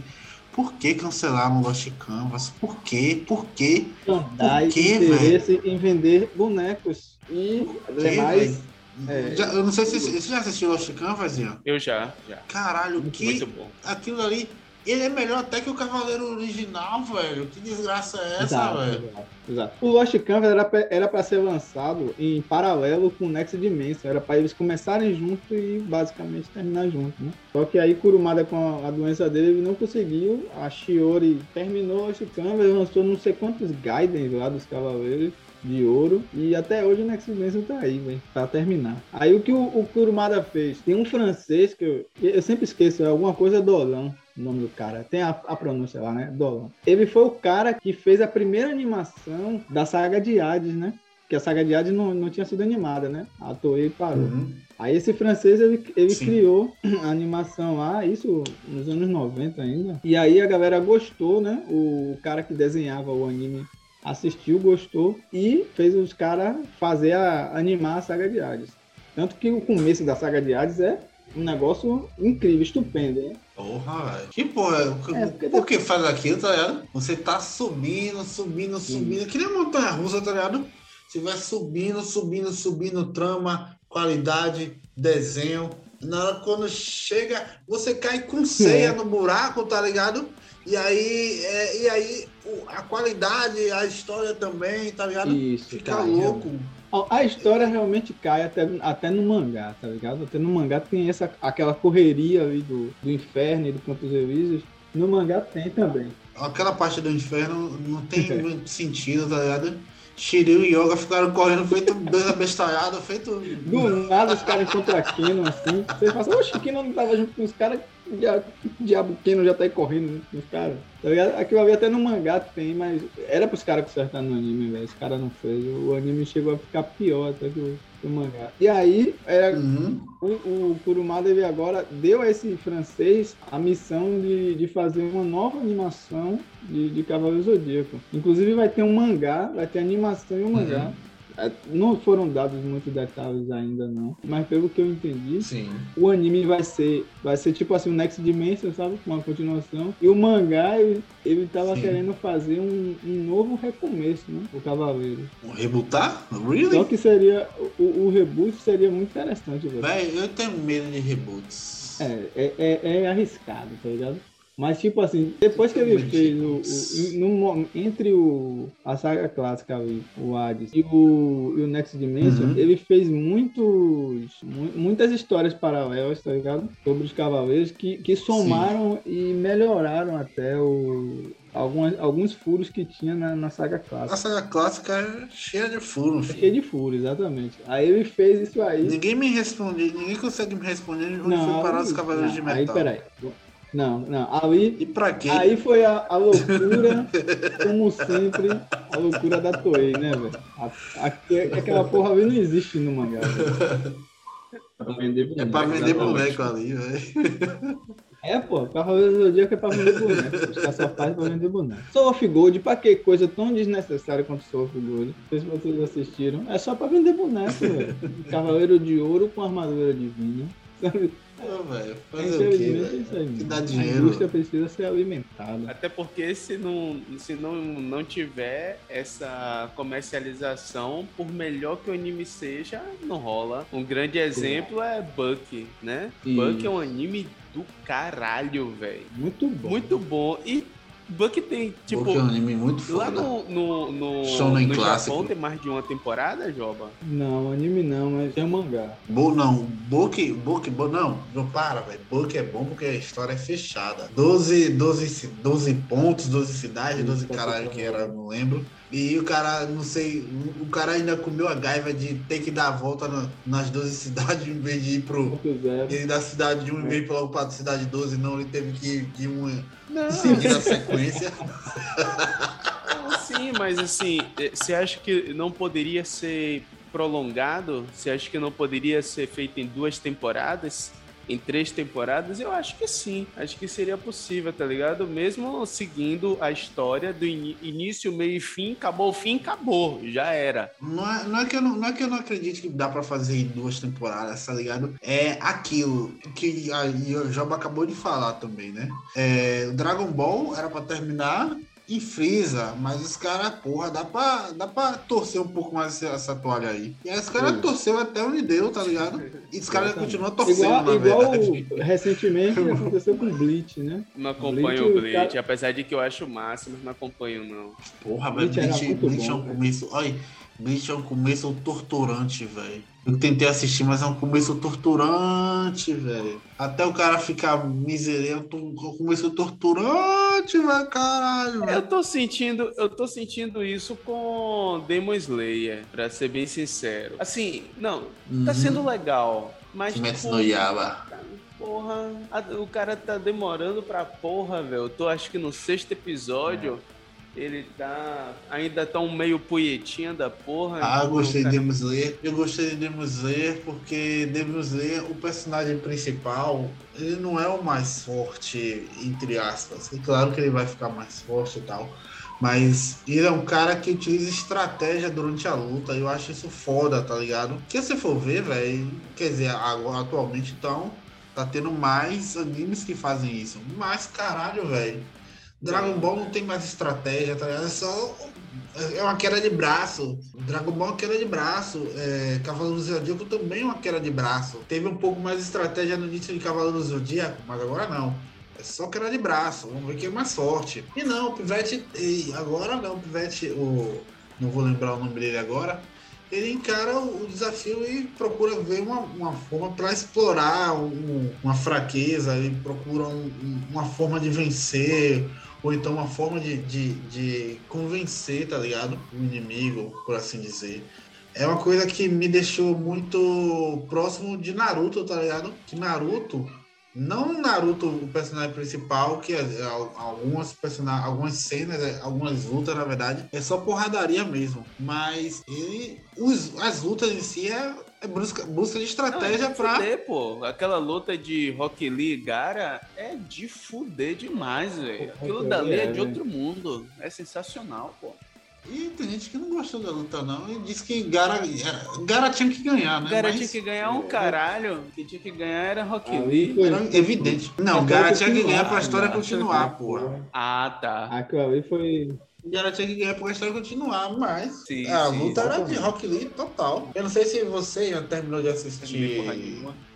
Por que cancelaram o Lost Canvas? Por que? Por que? Por quê, interesse em vender bonecos e demais. É. Já- eu não sei se você já assistiu Lost Canvas, Ian? Eu já, já. Caralho, que Muito bom. aquilo ali. Ele é melhor até que o Cavaleiro original, velho. Que desgraça é essa, Exato, velho? exato, exato. O Lost Canvas era pra, era pra ser lançado em paralelo com o Next Dimension. Era pra eles começarem junto e basicamente terminar junto, né? Só que aí Kurumada com a, a doença dele ele não conseguiu. A Shiori terminou o Lost Canvas, lançou não sei quantos Gaiden lá dos Cavaleiros de ouro e até hoje o Next Dimension tá aí, velho, pra terminar. Aí o que o, o Kurumada fez? Tem um francês que eu, eu sempre esqueço, é alguma coisa Dolan, o nome do cara. Tem a, a pronúncia lá, né? Dolan. Ele foi o cara que fez a primeira animação da saga de Hades, né? Que a saga de Hades não, não tinha sido animada, né? A Toei parou. Uhum. Aí esse francês, ele, ele criou a animação lá, isso nos anos 90 ainda. E aí a galera gostou, né? O cara que desenhava o anime assistiu, gostou e fez os caras fazer a, animar a saga de Hades. Tanto que o começo da saga de Hades é um negócio incrível, estupendo, hein? Porra, velho. Que porra, é, porque por que faz aquilo, tá ligado? Você tá subindo, subindo, subindo, Sim. que nem montanha russa, tá ligado? Você vai subindo, subindo, subindo, trama, qualidade, desenho. Na hora quando chega, você cai com ceia é. no buraco, tá ligado? E aí, é, e aí a qualidade, a história também, tá ligado? Isso, Fica cai, louco. A história realmente cai até, até no mangá, tá ligado? Até no mangá tem essa, aquela correria ali do, do inferno e do Campos Elíseos. No mangá tem também. Aquela parte do inferno não tem muito sentido, tá ligado? Shiryu e Yoga ficaram correndo feito dois abestalhados, feito. Do nada os caras encontram a Kino assim. Você fala assim, oxe, Kino não tava junto com os caras já, diabo Keno já tá aí correndo nos caras. Tá ligado? Aquilo ali até no mangá tem, mas era pros caras consertar no anime, velho. Os caras não fez. O anime chegou a ficar pior até que o, que o mangá. E aí, era, uhum. o, o Kurumada ele agora deu a esse francês a missão de, de fazer uma nova animação de, de Cavaleiro Zodíaco. Inclusive vai ter um mangá, vai ter animação e um mangá. Uhum não foram dados muitos detalhes ainda não, mas pelo que eu entendi, Sim. o anime vai ser vai ser tipo assim o Next Dimension, sabe, uma continuação. E o mangá ele, ele tava Sim. querendo fazer um, um, novo recomeço, né, o Cavaleiro. Um rebootar? Really? Só que seria o, o reboot seria muito interessante, velho. Véi, eu tenho medo de reboots. É, é, é, é arriscado, tá ligado? Mas, tipo assim, depois que ele fez o, o no, entre o, a saga clássica ali, o Hades, e o, e o Next Dimension, uhum. ele fez muitos, muitas histórias paralelas, tá ligado? Sobre os cavaleiros que, que somaram Sim. e melhoraram até o, algumas, alguns furos que tinha na, na, saga clássica. A saga clássica é cheia de furos. É cheia de furos, exatamente. Aí ele fez isso aí. Ninguém me responde, ninguém consegue me responder onde não, foi parar os Cavaleiros não, de Metal. Aí, peraí. Não, não. Aí, e pra quê? Aí foi a, a loucura, como sempre, a loucura da Toei, né, velho? Aquela porra ali não existe no mangá, velho. Pra vender boneco. É pra vender boneco ali, velho. É, pô, Cavaleiro do Zodíaco é pra vender boneco. Os caras só fazem pra vender boneco. Soul of Gold, pra que coisa tão desnecessária quanto Soul of Gold? Não sei se vocês assistiram. É só pra vender boneco, velho. Cavaleiro de ouro com armadura divina. Sabe? Não, velho. Fazer o quê? É isso aí, que dá dinheiro. A indústria precisa ser alimentada. Até porque se não, se não, não tiver essa comercialização, por melhor que o anime seja, não rola. Um grande exemplo é Buck, né? Buck é um anime do caralho, velho. Muito bom. Muito bom. E Buck tem, tipo. Buck é um anime muito foda. Lá no, no, no, Shonen no clássico. Japão tem mais de uma temporada, Joba? Não, anime não, mas tem um mangá. Bo, não, Book, Book, Bo, não, não para, velho. Book é bom porque a história é fechada. 12, 12, 12 pontos, 12 cidades, 12 caralho que era, não lembro. E o cara, não sei, o cara ainda comeu a gaiva de ter que dar a volta na, nas 12 cidades em vez de ir pro. Ele da cidade de um e para logo pra cidade 12, não, ele teve que ir, ir uma, seguir a sequência. Sim, mas assim, eh, você acha que não poderia ser prolongado? Você acha que não poderia ser feito em duas temporadas? Em três temporadas, eu acho que sim. Acho que seria possível, tá ligado? Mesmo seguindo a história do in início, meio e fim, acabou o fim, acabou, já era. Não é, não é, que, eu não, não é que eu não acredito que dá para fazer em duas temporadas, tá ligado? É aquilo que o Job acabou de falar também, né? É, Dragon Ball era para terminar e frisa, mas os caras, porra, dá pra, dá pra torcer um pouco mais essa, toalha aí. E aí os caras torceu até onde deu, tá ligado? E os caras continuam torcendo, igual, igual recentemente aconteceu com o Bleach, né? Não acompanho o Bleach, cara... apesar de que eu acho o máximo, não acompanho não. Porra, mas Bleach, Bleach, Bleach é um começo... Olha, Bleach é um começo torturante, velho. Eu tentei assistir, mas é um começo torturante, velho. Até o cara ficar miserento, um começo torturante, velho, caralho. Véio. Eu tô sentindo, eu tô sentindo isso com Demon Slayer, pra ser bem sincero. Assim, não, tá uhum. tá sendo legal, mas Kimetsu tipo, no Yaba. Porra, o cara tá demorando pra porra, velho. Eu tô acho que no sexto episódio. É Ele tá. Ainda tá um meio punhetinha da porra. Ah, eu então, gostei cara, de Demon Slayer. Eu gostei de Demon Slayer porque Demon Slayer, o personagem principal, ele não é o mais forte, entre aspas. E claro que ele vai ficar mais forte e tal. Mas ele é um cara que utiliza estratégia durante a luta. E eu acho isso foda, tá ligado? Porque se for ver, velho, quer dizer, agora, atualmente então, tá tendo mais animes que fazem isso. Mas caralho, velho. Dragon Ball não tem mais estratégia, tá ligado? É só. É uma queda de braço. Dragon Ball é uma queda de braço. É, Cavaleiro do Zodíaco também é uma queda de braço. Teve um pouco mais de estratégia no início de Cavaleiro do Zodíaco, mas agora não. É só queda de braço. Vamos ver quem é mais forte. E não, o Pivete. Agora não, o Pivete. O, não vou lembrar o nome dele agora. Ele encara o, desafio e procura ver uma, uma forma para explorar um- uma fraqueza. Ele procura um- uma forma de vencer ou então uma forma de, de, de convencer, tá ligado? O inimigo, por assim dizer. É uma coisa que me deixou muito próximo de Naruto, tá ligado? Que Naruto, não Naruto, o personagem principal, que é, é, algumas, personagens, algumas cenas, é, algumas lutas, na verdade, é só porradaria mesmo. Mas ele, os, as lutas em si é, é busca, busca de Não, estratégia é pra. fuder, pô. Aquela luta de Rock Lee e Gara é de fuder demais, velho. Aquilo dali Lee é é, de velho. outro mundo. É sensacional, pô. E tem gente que não gostou da luta, não, e disse que Gara, Gara tinha que ganhar, né? Gara Mas- tinha que ganhar um caralho. Quem tinha que ganhar era Rock Lee. foi- Era evidente. Não, Gara tinha que ganhar pra história cara. continuar, porra. Ah, tá. Aquilo ali foi. Gara tinha que ganhar pra história continuar, mas Sim, a sim, luta era de. Rock Lee total. Eu não sei se você já terminou de assistir.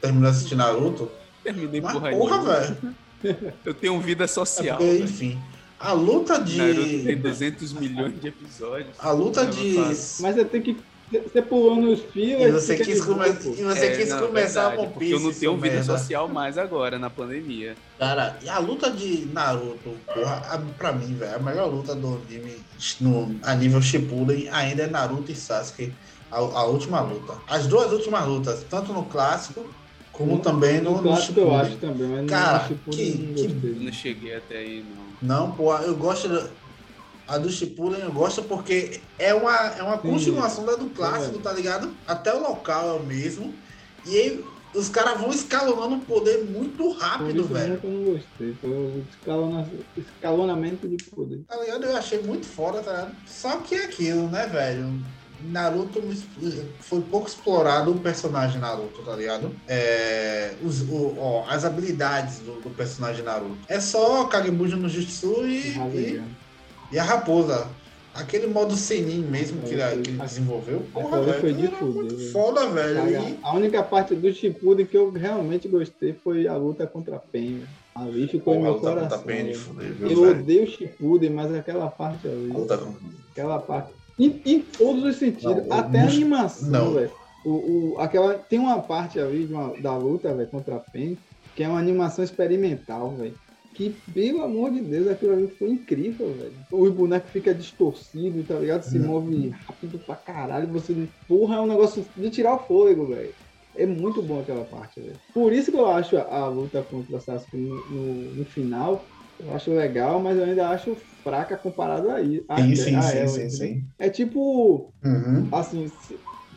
Terminou de assistir Naruto. Terminei Mas porra, porra, velho. Eu tenho vida É social. porque, velho. enfim. A luta Naruto tem de. 200 milhões de episódios. A luta Eu de. Mas você tem que. Você pulou nos fios. E você quis, come... e você É, quis não, começar verdade, One Porque eu não Piece, tenho seu vida merda. social mais agora, na pandemia. Cara, e a luta de Naruto, porra, a, pra mim, velho, a melhor luta do anime no, a nível Shippuden ainda é Naruto e Sasuke, a, a última luta. As duas últimas lutas, tanto no clássico como também no, no clássico eu acho também, mas Cara, no Shippuden que- não que- não cheguei até aí, não. Não, pô, eu gosto a do Shippuden eu gosto porque é uma, é uma Sim. continuação da do clássico, É. tá ligado? Até o local é o mesmo. E aí os caras vão escalonando o poder muito rápido, velho. que eu não gostei. Foi o escalona- escalonamento de poder. Tá ligado? Eu achei muito foda, tá ligado? Só que é aquilo, né, velho? Naruto foi pouco explorado o personagem Naruto, tá ligado? É, os, o- ó, as habilidades do, do personagem Naruto. É só Kagebunsha no Jutsu e, e. e a raposa. Aquele modo Senin mesmo que, É, ele- que ele desenvolveu. Porra, ali velho. foi de velho. foda, velho. Cara, E- A única parte do Shippuden que eu realmente gostei foi a luta contra a Pen. velho. Ali ficou em Porra, meu coração. Eu velho? odeio o Shippuden, mas aquela parte ali, Luta aquela parte. Em, em todos os sentidos, Não, até a não- animação, não. velho. O, o, aquela, tem uma parte ali uma- da luta, velho, contra a Pen, que é uma animação experimental, velho. Que, pelo amor de Deus, aquilo ali foi incrível, velho. O boneco fica distorcido, tá ligado? Se Hum. move rápido pra caralho. Você, porra, é um negócio de tirar o fôlego, velho. É muito bom aquela parte, velho. Por isso que eu acho a, luta contra o Sasuke no, no, no final, eu acho legal, mas eu ainda acho fraca comparado a, i- a, Sim, sim, sim, ela, sim, sim. É tipo, Uhum. assim,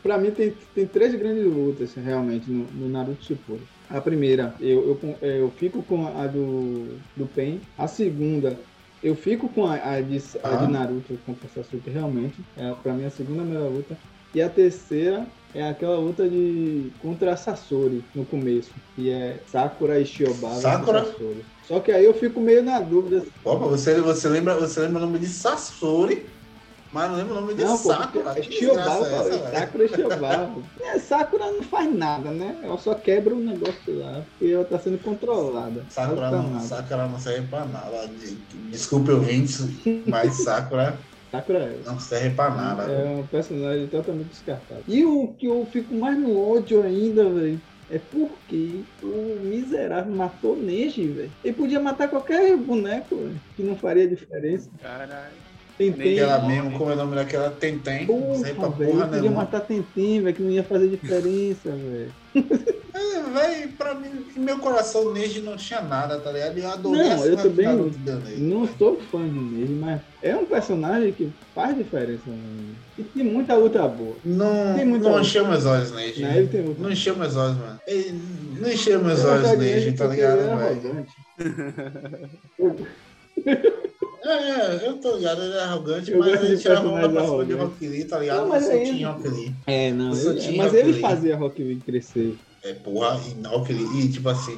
pra mim tem, tem três grandes lutas realmente no, no Naruto Shippuden. A primeira, eu, eu, com- eu fico com a do, do Pen. A segunda, eu fico com a, a, de, a Ah. de Naruto contra Sasuke realmente. É pra mim a segunda melhor luta. E a terceira é aquela luta de contra a Sasori no começo, que é Sakura e Shiobara Sakura? Sasori. Só que aí eu fico meio na dúvida. Opa, você, você, lembra, você lembra o nome de Sasori, mas não lembra o nome de Não, pô, Sakura. é Que Shiobara, desgraça é velho? Sakura e Shiobara. É, Sakura não faz nada, né? Ela só quebra o negócio lá, porque ela tá sendo controlada. Sakura não, nada. Sakura não serve pra nada. De- Desculpe ouvintes, mas Sakura Sakura é. não serve pra nada. É um personagem totalmente descartado. E o que eu fico mais no ódio ainda, velho, é porque o miserável matou Neji, velho. Ele podia matar qualquer boneco, velho, que não faria diferença. Caralho. Tem Nem tem. Aquela nome. mesmo, como é o nome daquela? Tentem. Não serve pra Porra, velho. porra Ele podia nenhuma. matar Tentem, velho, que não ia fazer diferença, velho. É, véi, pra mim, em meu coração, Neji não tinha nada, tá ligado? Eu adorei Não, essa eu também Neji. Não sou fã de Neji, mas é um personagem que faz diferença. no anime. E tem muita luta boa. Não, Tem muita não encheu meus olhos, Neji. Né? Ele tem luta. Não encheu meus olhos, mano. Ele não encheu meus Eu olhos, Neji, tá ligado, é velho? arrogante. É, eu tô ligado, ele é arrogante, Eu mas ele de tira a mão da personagens pra cima de. Rock Lee, tá ligado? Não, Mas só aí- tinha Rock Lee. É, não. Eu só ele- tinha mas ele fazia Rock Lee crescer. É, porra, e Rock Lee, e tipo assim,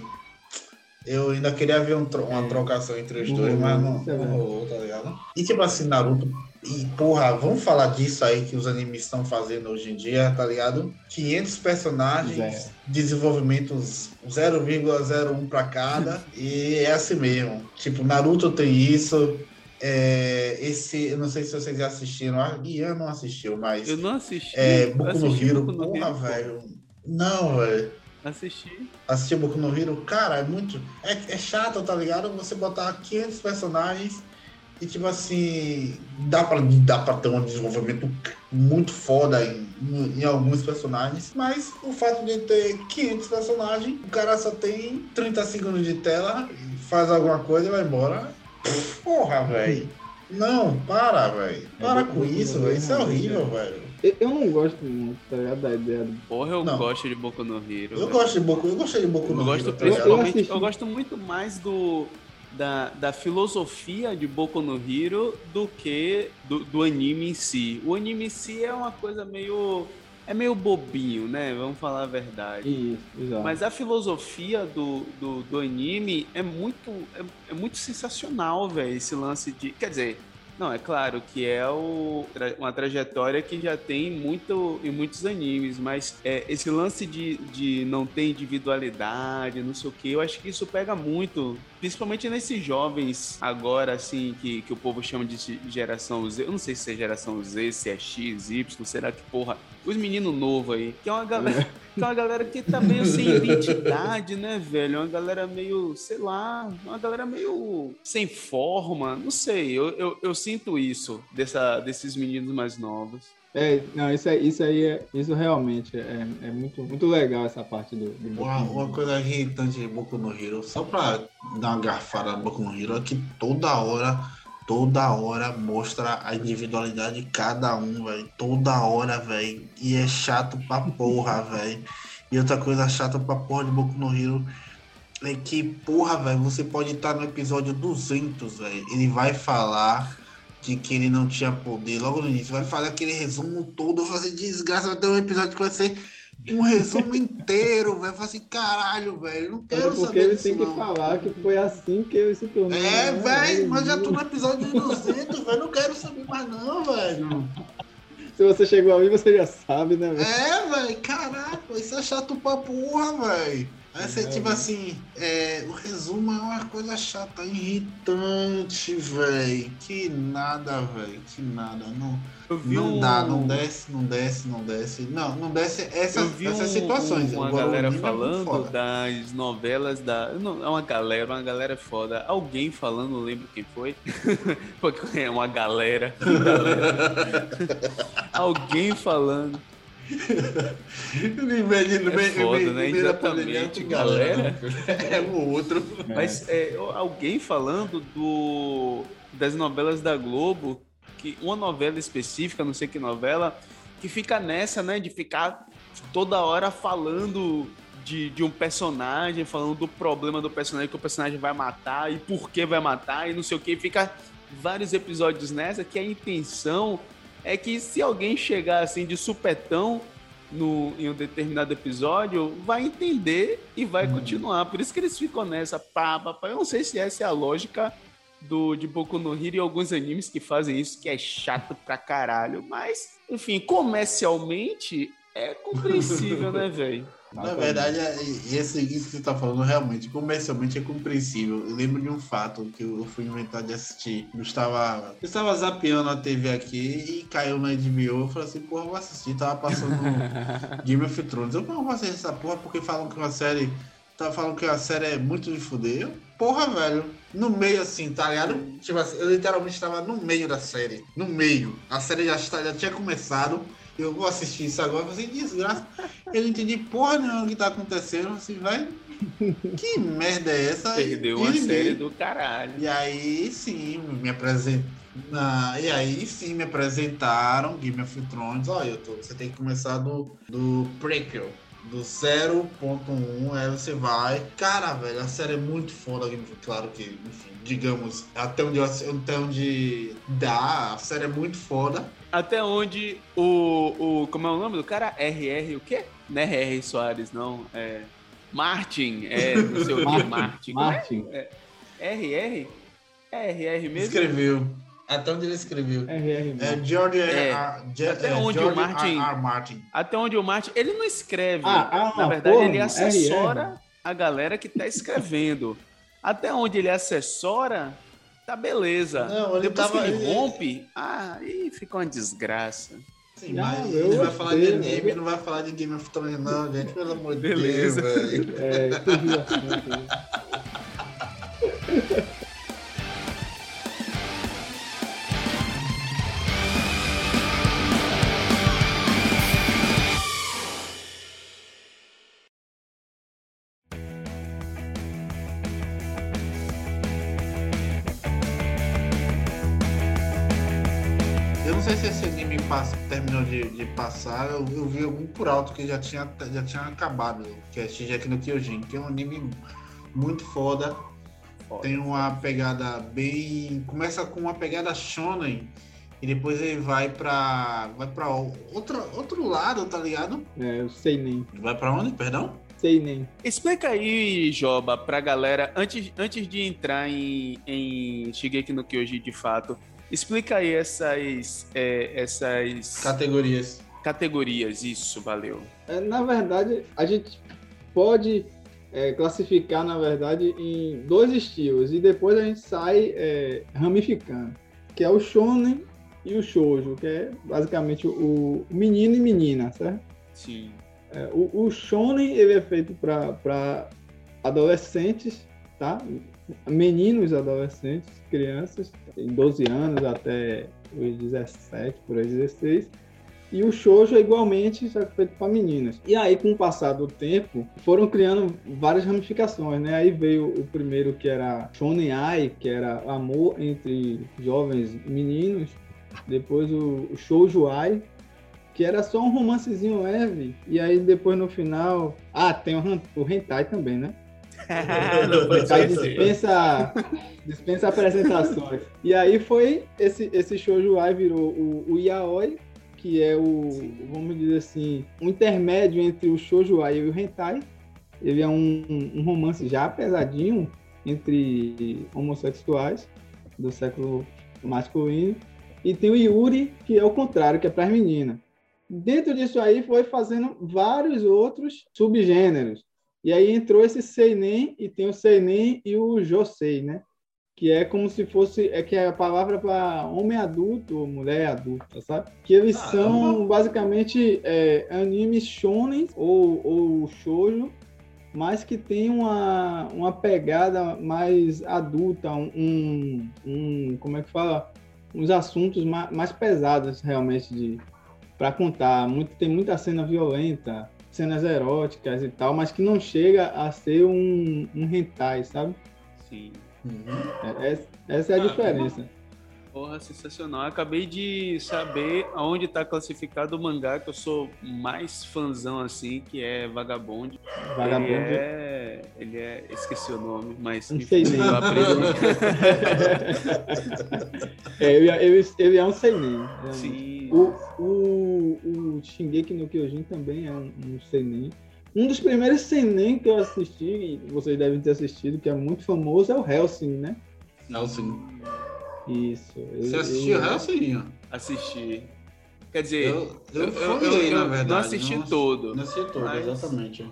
eu ainda queria ver um tro- uma É. trocação entre os dois, rolou, mas não, é não rolou, tá ligado? E tipo assim, Naruto, e porra, vamos falar disso aí que os animes estão fazendo hoje em dia, tá ligado? 500 personagens, Zero. desenvolvimentos 0,01 pra cada, e é assim mesmo. Tipo, Naruto tem isso. É, esse, eu não sei se vocês já assistiram, a Ian não assistiu, mas Eu não assisti. é, Boku no assisti Boku no porra, Hero, pô. velho. Não, velho. Assisti. Assistir Boku no Hero, cara, é muito. É, é chato, tá ligado? Você botar 500 personagens e, tipo assim, dá pra, dá pra ter um desenvolvimento muito foda em, em alguns personagens, mas o fato de ter 500 personagens, o cara só tem 30 segundos de tela, faz alguma coisa e vai embora. Porra, velho. Não, para, velho. Para com isso, Hero velho. Isso é horrível, velho. Eu, eu não gosto muito, tá ligado? Da ideia do. Porra, eu Não. gosto de Boku no Hero. Eu velho. gosto de Boku, eu gostei de Boku Eu no gosto Hero, tá principalmente, ligado? assisti. eu gosto muito mais do da, da filosofia de Boku no Hero do que do, do anime em si. O anime em si é uma coisa meio é meio bobinho, né? Vamos falar a verdade. Isso, exato. Mas a filosofia do, do, do anime é muito, é, é muito sensacional, velho. Esse lance de. Quer dizer, não, é claro que é o, uma trajetória que já tem muito em muitos animes, mas é, esse lance de, de não ter individualidade, não sei o que, eu acho que isso pega muito, principalmente nesses jovens agora, assim, que, que o povo chama de ge- geração Z. Eu não sei se é geração Z, se é X, Y, será que porra. Os meninos novos aí, que é uma galera. Que é uma galera que tá meio sem identidade, né, velho? É uma galera meio, sei lá, uma galera meio sem forma. Não sei, eu, eu, eu sinto isso dessa, desses meninos mais novos. É, não, isso aí, isso aí é, isso realmente é, é muito, muito legal essa parte do, do Boku Uma, uma coisa irritante de Boku no Hero, só pra dar uma garfada no Boku no Hero, é que toda hora, toda hora mostra a individualidade de cada um, velho. Toda hora, velho. E é chato pra porra, velho. E outra coisa chata pra porra de Boku no Hero é que, porra, velho, você pode estar no episódio 200, velho. Ele vai falar de que ele não tinha poder logo no início. Vai fazer aquele resumo todo, fazer desgraça, vai ter um episódio que vai ser um resumo inteiro, velho. Fala assim, caralho, velho, não quero porque saber ele disso, tem que não. falar que foi assim que ele se tornou. É, velho, mas já tô Ele- no episódio de 200, velho, não quero saber mais não, velho. Se você chegou ali, você já sabe, né? velho? É, velho, caraca, isso é chato pra porra, velho. É, tipo assim, é, o resumo é uma coisa chata, irritante, velho. Que nada, velho, que nada. Não, não um- dá, não desce, não desce, não desce. Não, não desce essas, essas um- situações. uma galera é falando das novelas da. Não, é uma galera, uma galera foda. Alguém falando, não lembro quem foi. Porque é uma galera. galera. Alguém falando. No meio- no É foda, né? Exatamente, galera. É o outro. Mas é, alguém falando do das novelas da Globo, que uma novela específica, não sei que novela, que fica nessa, né, de ficar toda hora falando de, de um personagem, falando do problema do personagem que o personagem vai matar e por que vai matar e não sei o que, fica vários episódios nessa que a intenção é que se alguém chegar assim de supetão no, em um determinado episódio, vai entender e vai continuar. Por isso que eles ficam nessa, pá, pá, pá. Eu não sei se essa é a lógica do, de Boku no Hero e alguns animes que fazem isso, que é chato pra caralho. Mas, enfim, comercialmente é compreensível, né, velho? Na verdade, é- esse, isso que você tá falando realmente, comercialmente é compreensível. Eu lembro de um fato que eu fui inventar de assistir. Eu estava, eu estava zapeando a TV aqui e caiu na HBO. Eu falei assim, porra, vou assistir. Tava passando Game of Thrones. Eu não vou assistir essa porra porque falam que uma série. Tava falando que a série é muito de fuder. Porra, velho. No meio assim, tá ligado? Tipo assim, eu literalmente estava no meio da série. No meio. A série já, já tinha começado. Eu vou assistir isso agora, você desgraça. Eu não entendi porra nenhuma que tá acontecendo. Assim, vai. Que merda é essa? Perdeu uma E- série do caralho. E aí sim, me apresentam. e aí sim me apresentaram Game of Thrones. Olha, eu tô, você tem que começar do, do prequel, do 0.1, aí você vai. Cara, velho, a série é muito foda. Claro que, enfim, digamos, até onde, até onde dá, a série é muito foda. Até onde o, o. Como é o nome do cara? RR o quê? Não é RR Soares, não. É. Martin. É, não sei o que. Martin, Martin. É? Martin, RR? É RR mesmo? Escreveu. Até onde ele escreveu. RR. É George É. R. R. Até é, onde o George Martin- R. R. Martin. Até onde o Martin. Ele não escreve. Ah, ah, Na verdade, porra, ele assessora RR. a galera que tá escrevendo. Até onde ele assessora, tá beleza. Não, ele Depois tava- que ele ele- rompe, ah, aí fica uma desgraça. Sim, Não, mas eu ele vai falar de eu- anime, não vai falar de Game of Thrones, não, gente. Pelo amor de Beleza. Deus, velho. É, de, passar, eu, eu vi algum por alto que já tinha, já tinha acabado, que é Shingeki no Kyojin, que é um anime muito foda, Foda. tem uma pegada bem... começa com uma pegada shonen, e depois ele vai pra, vai pra outro, outro lado, tá ligado? É, eu sei nem. Vai pra onde, perdão? Sei nem. Explica aí, Joba, pra galera, antes, antes de entrar em, em Shigeki no Kyoji de fato, explica aí essas, é, essas Categorias. categorias. Isso, valeu. É, na verdade, a gente pode é, classificar, na verdade, em dois estilos. E depois a gente sai é, ramificando. Que é o shonen e o shoujo. Que é basicamente o menino e menina, certo? Sim. É, o, o shonen ele é feito para adolescentes, tá? Meninos adolescentes, crianças, em 12 anos até os 17, por aí 16. E o shoujo é igualmente feito para meninas. E aí, com o passar do tempo, foram criando várias ramificações, né? Aí veio o primeiro que era shonen ai, que era amor entre jovens meninos. Depois o, shoujo ai, que era só um romancezinho leve. E aí depois no final, ah, tem o hentai também, né? Não dispensa, dispensa apresentações. E aí foi esse esse shoujo ai virou o, o yaoi, que é o, vamos dizer assim, um intermédio entre o shoujo ai e o hentai. Ele é um, um romance já pesadinho entre homossexuais do século masculino. E tem o Yuri, que é o contrário, que é para as meninas. Dentro disso aí foi fazendo vários outros subgêneros. E aí entrou esse seinen e tem o seinen e o josei, né? Que é como se fosse é que é a palavra para homem adulto ou mulher adulta, sabe? Que eles Ah, são basicamente é, animes shonen ou, ou shoujo, mas que tem uma, uma pegada mais adulta, um, um como é que fala, uns assuntos mais, mais pesados realmente de para contar. Muito, tem muita cena violenta, cenas eróticas e tal, mas que não chega a ser um, um hentai, sabe? Sim. É- é- essa é a Ah, diferença. Porra, sensacional. Acabei de saber aonde tá classificado o mangá que eu sou mais fãzão assim, que é Vagabond. Vagabundo. Ele é, ele é, esqueci o nome, mas Não enfim, sei nem. eu aprendi. É, ele, ele, ele é um seinen. realmente. Sim. O, o, o Shingeki no Kyojin também é um, um seinen. Um dos primeiros seinen que eu assisti, e vocês devem ter assistido, que é muito famoso, é o Helsing, né? Helsing. Isso. Você assistiu Helsing? ó? Assisti. Quer dizer, Eu, eu, eu, eu, eu na verdade. não assisti não, todo. Não assisti todo, Mas- exatamente.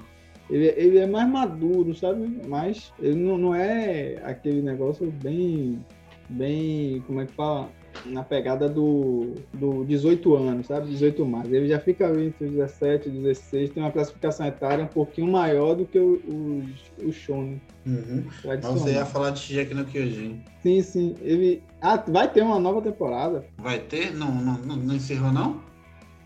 Ele, ele é mais maduro, sabe? Mas ele não, não é aquele negócio bem, bem, como é que fala? Na pegada do, do 18 anos, sabe? 18 mais. Ele já fica entre os 17 e 16, tem uma classificação etária um pouquinho maior do que o, o, o Shonen Uhum. Você ia falar de Shingeki no Kyojin. Sim, sim. Ele. Ah, vai ter uma nova temporada. Vai ter? Não, não, não, não encerrou, não?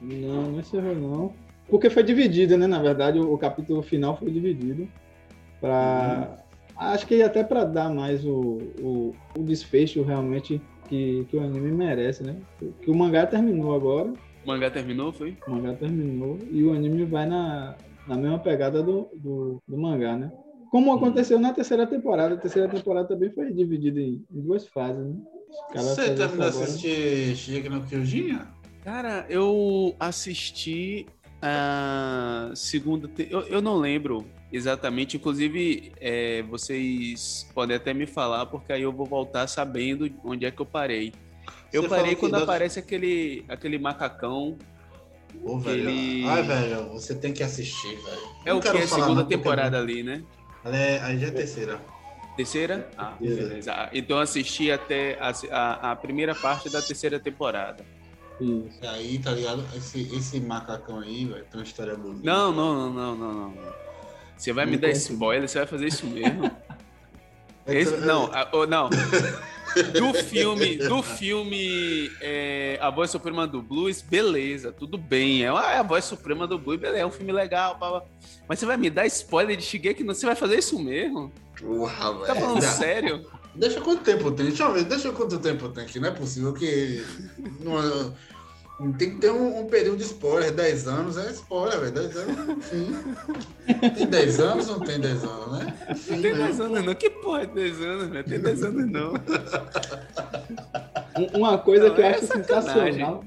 Não, não encerrou não. Porque foi dividido, né? Na verdade, o, o capítulo final foi dividido para acho que até para dar mais o, o, o, desfecho realmente que, que o anime merece, né? Que o mangá terminou agora. O mangá terminou, foi? O mangá terminou e o anime vai na, na mesma pegada do, do, do mangá, né? Como aconteceu na terceira temporada. A terceira temporada também foi dividida em, em duas fases, né? Você terminou de assistir Shigeki no Kyojin? Cara, eu assisti a segunda. Te... Eu, eu não lembro exatamente. Inclusive, é, vocês podem até me falar, porque aí eu vou voltar sabendo onde é que eu parei. Eu Você parei quando aparece aquele, aquele macacão. Ô, velho. Ele... Ai, velho, você tem que assistir, velho. É o que? É a segunda temporada ali, né? É, aí já é terceira. Terceira? Ah, beleza. Ah, então assisti até a, a, a, primeira parte da terceira temporada. Isso. E aí, tá ligado? Esse, esse macacão aí, velho, tem uma história bonita. Não, não, não, não, não. Você vai me dar spoiler, você vai fazer isso mesmo? Esse, não, não. Do filme, do filme é, A Voz Suprema do Blues, beleza, tudo bem. É, é a Voz Suprema do Blues, beleza, é um filme legal. Mas você vai me dar spoiler de Shigeki? Você vai fazer isso mesmo? Porra, velho. Tá falando sério? Deixa quanto tempo tem. Deixa eu ver, deixa quanto tempo tem aqui. Não é possível que. Não, tem que ter um, um, período de spoiler, 10 anos é spoiler, velho. 10 anos, enfim. Tem 10 anos ou não tem 10 anos, né? Enfim, não tem 10 né? anos, não. Que porra é 10 anos, velho? Tem 10 anos, não. Uma coisa não, que eu é acho sensacional.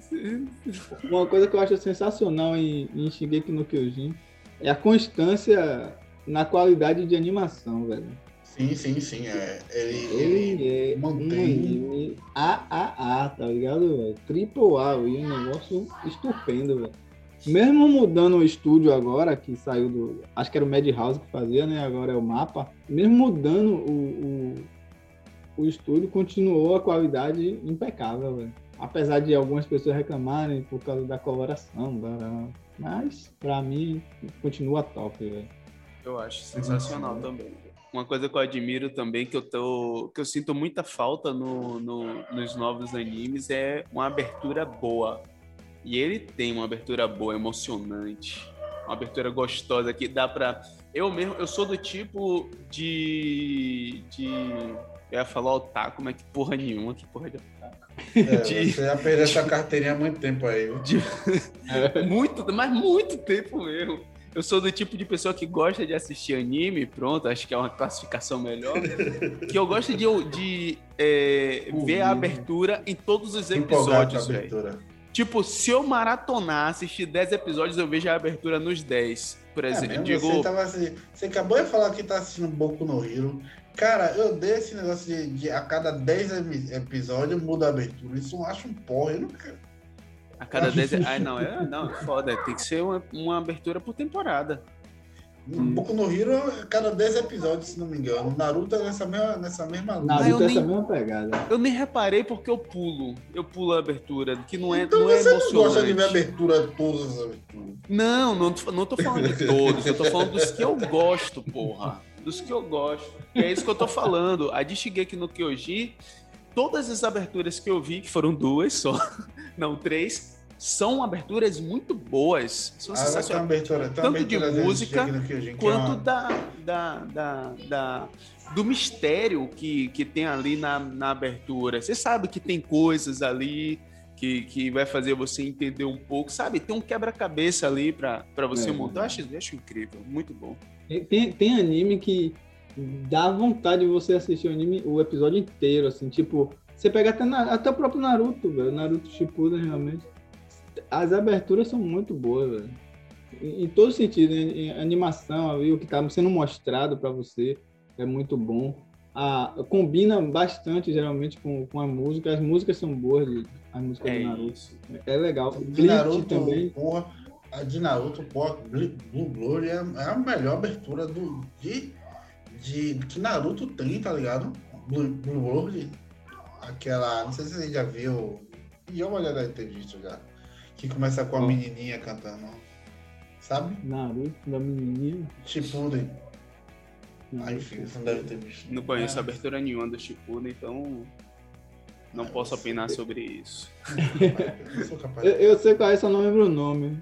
Uma coisa que eu acho sensacional em, em Shingeki no Kyojin é a constância na qualidade de animação, velho. Sim, sim, sim. É, ele, ele, ele é mantém. Um AAA, tá ligado, velho? Triple A, e um negócio estupendo, velho. Mesmo mudando o estúdio agora, que saiu do. Acho que era o Madhouse que fazia, né? Agora é o mapa. Mesmo mudando o, o, o estúdio, continuou a qualidade impecável, velho. Apesar de algumas pessoas reclamarem por causa da coloração, mas pra mim continua top, velho. Eu acho sensacional também uma coisa que eu admiro também, que eu, tô, que eu sinto muita falta no, no, nos novos animes, é uma abertura boa. E ele tem uma abertura boa, emocionante. Uma abertura gostosa que dá pra. Eu mesmo, eu sou do tipo de. de eu ia falar otaku, mas que porra nenhuma, que porra de otaku. É, de, você já perdeu essa carteirinha há muito tempo aí. De, muito, mas muito tempo mesmo eu sou do tipo de pessoa que gosta de assistir anime, pronto, acho que é uma classificação melhor. que eu gosto de, de é, ver a abertura em todos os episódios, velho. Tipo, se eu maratonar, assistir 10 episódios, eu vejo a abertura nos 10. Por é exemplo, é digo... você, tava, assim, você acabou de falar que tá assistindo Boku no Hero. Cara, eu dei esse negócio de, de a cada 10 episódios muda a abertura. Isso eu acho um porra. Eu não quero. A cada 10. É... Ai, não, é, não, é foda. Tem que ser uma, uma abertura por temporada. Um pouco no Hero, cada 10 episódios, se não me engano. Naruto é nessa mesma, nessa mesma Naruto é essa mesma pegada. Eu nem reparei porque eu pulo. Eu pulo a abertura, que não é, então não é você emocionante. Não gosta de ver abertura, todas as aberturas. Não, não, não tô falando de todos. Eu tô falando dos que eu gosto, porra. Dos que eu gosto. E é isso que eu tô falando. A de Shigeki no Kyoji todas as aberturas que eu vi, que foram duas só, não três, são aberturas muito boas. São ah, sensacionais. Abertura, Tanto de música quanto é uma... da, da, da, da, do mistério que, que tem ali na, na abertura. Você sabe que tem coisas ali que, que vai fazer você entender um pouco, sabe? Tem um quebra-cabeça ali para você é, montar. Eu acho, acho incrível, muito bom. Tem, tem anime que dá vontade de você assistir o anime, o episódio inteiro, assim, tipo, você pega até, até o próprio Naruto, velho, Naruto Shippuden, realmente. As aberturas são muito boas, velho. Em, em todo sentido, em, em animação, ali, o que tá sendo mostrado para você é muito bom. A, combina bastante, geralmente, com, com a música. As músicas são boas, as músicas é do Naruto. Isso. É legal. De Naruto também. Porra, a de Naruto, porra, Blue Glory é, é a melhor abertura do, de de que Naruto tem, tá ligado? Blue, Blue World, aquela. Não sei se você já viu. Já uma olhada ter visto já. Que começa com a oh. menininha cantando. Sabe? Naruto da menininha. Shippuden. Aí, filho, você não deve ter visto. Não conheço é. abertura nenhuma do Shippuden, então. Não posso opinar sobre isso. Eu. Eu, eu sei qual é, só não lembro o nome.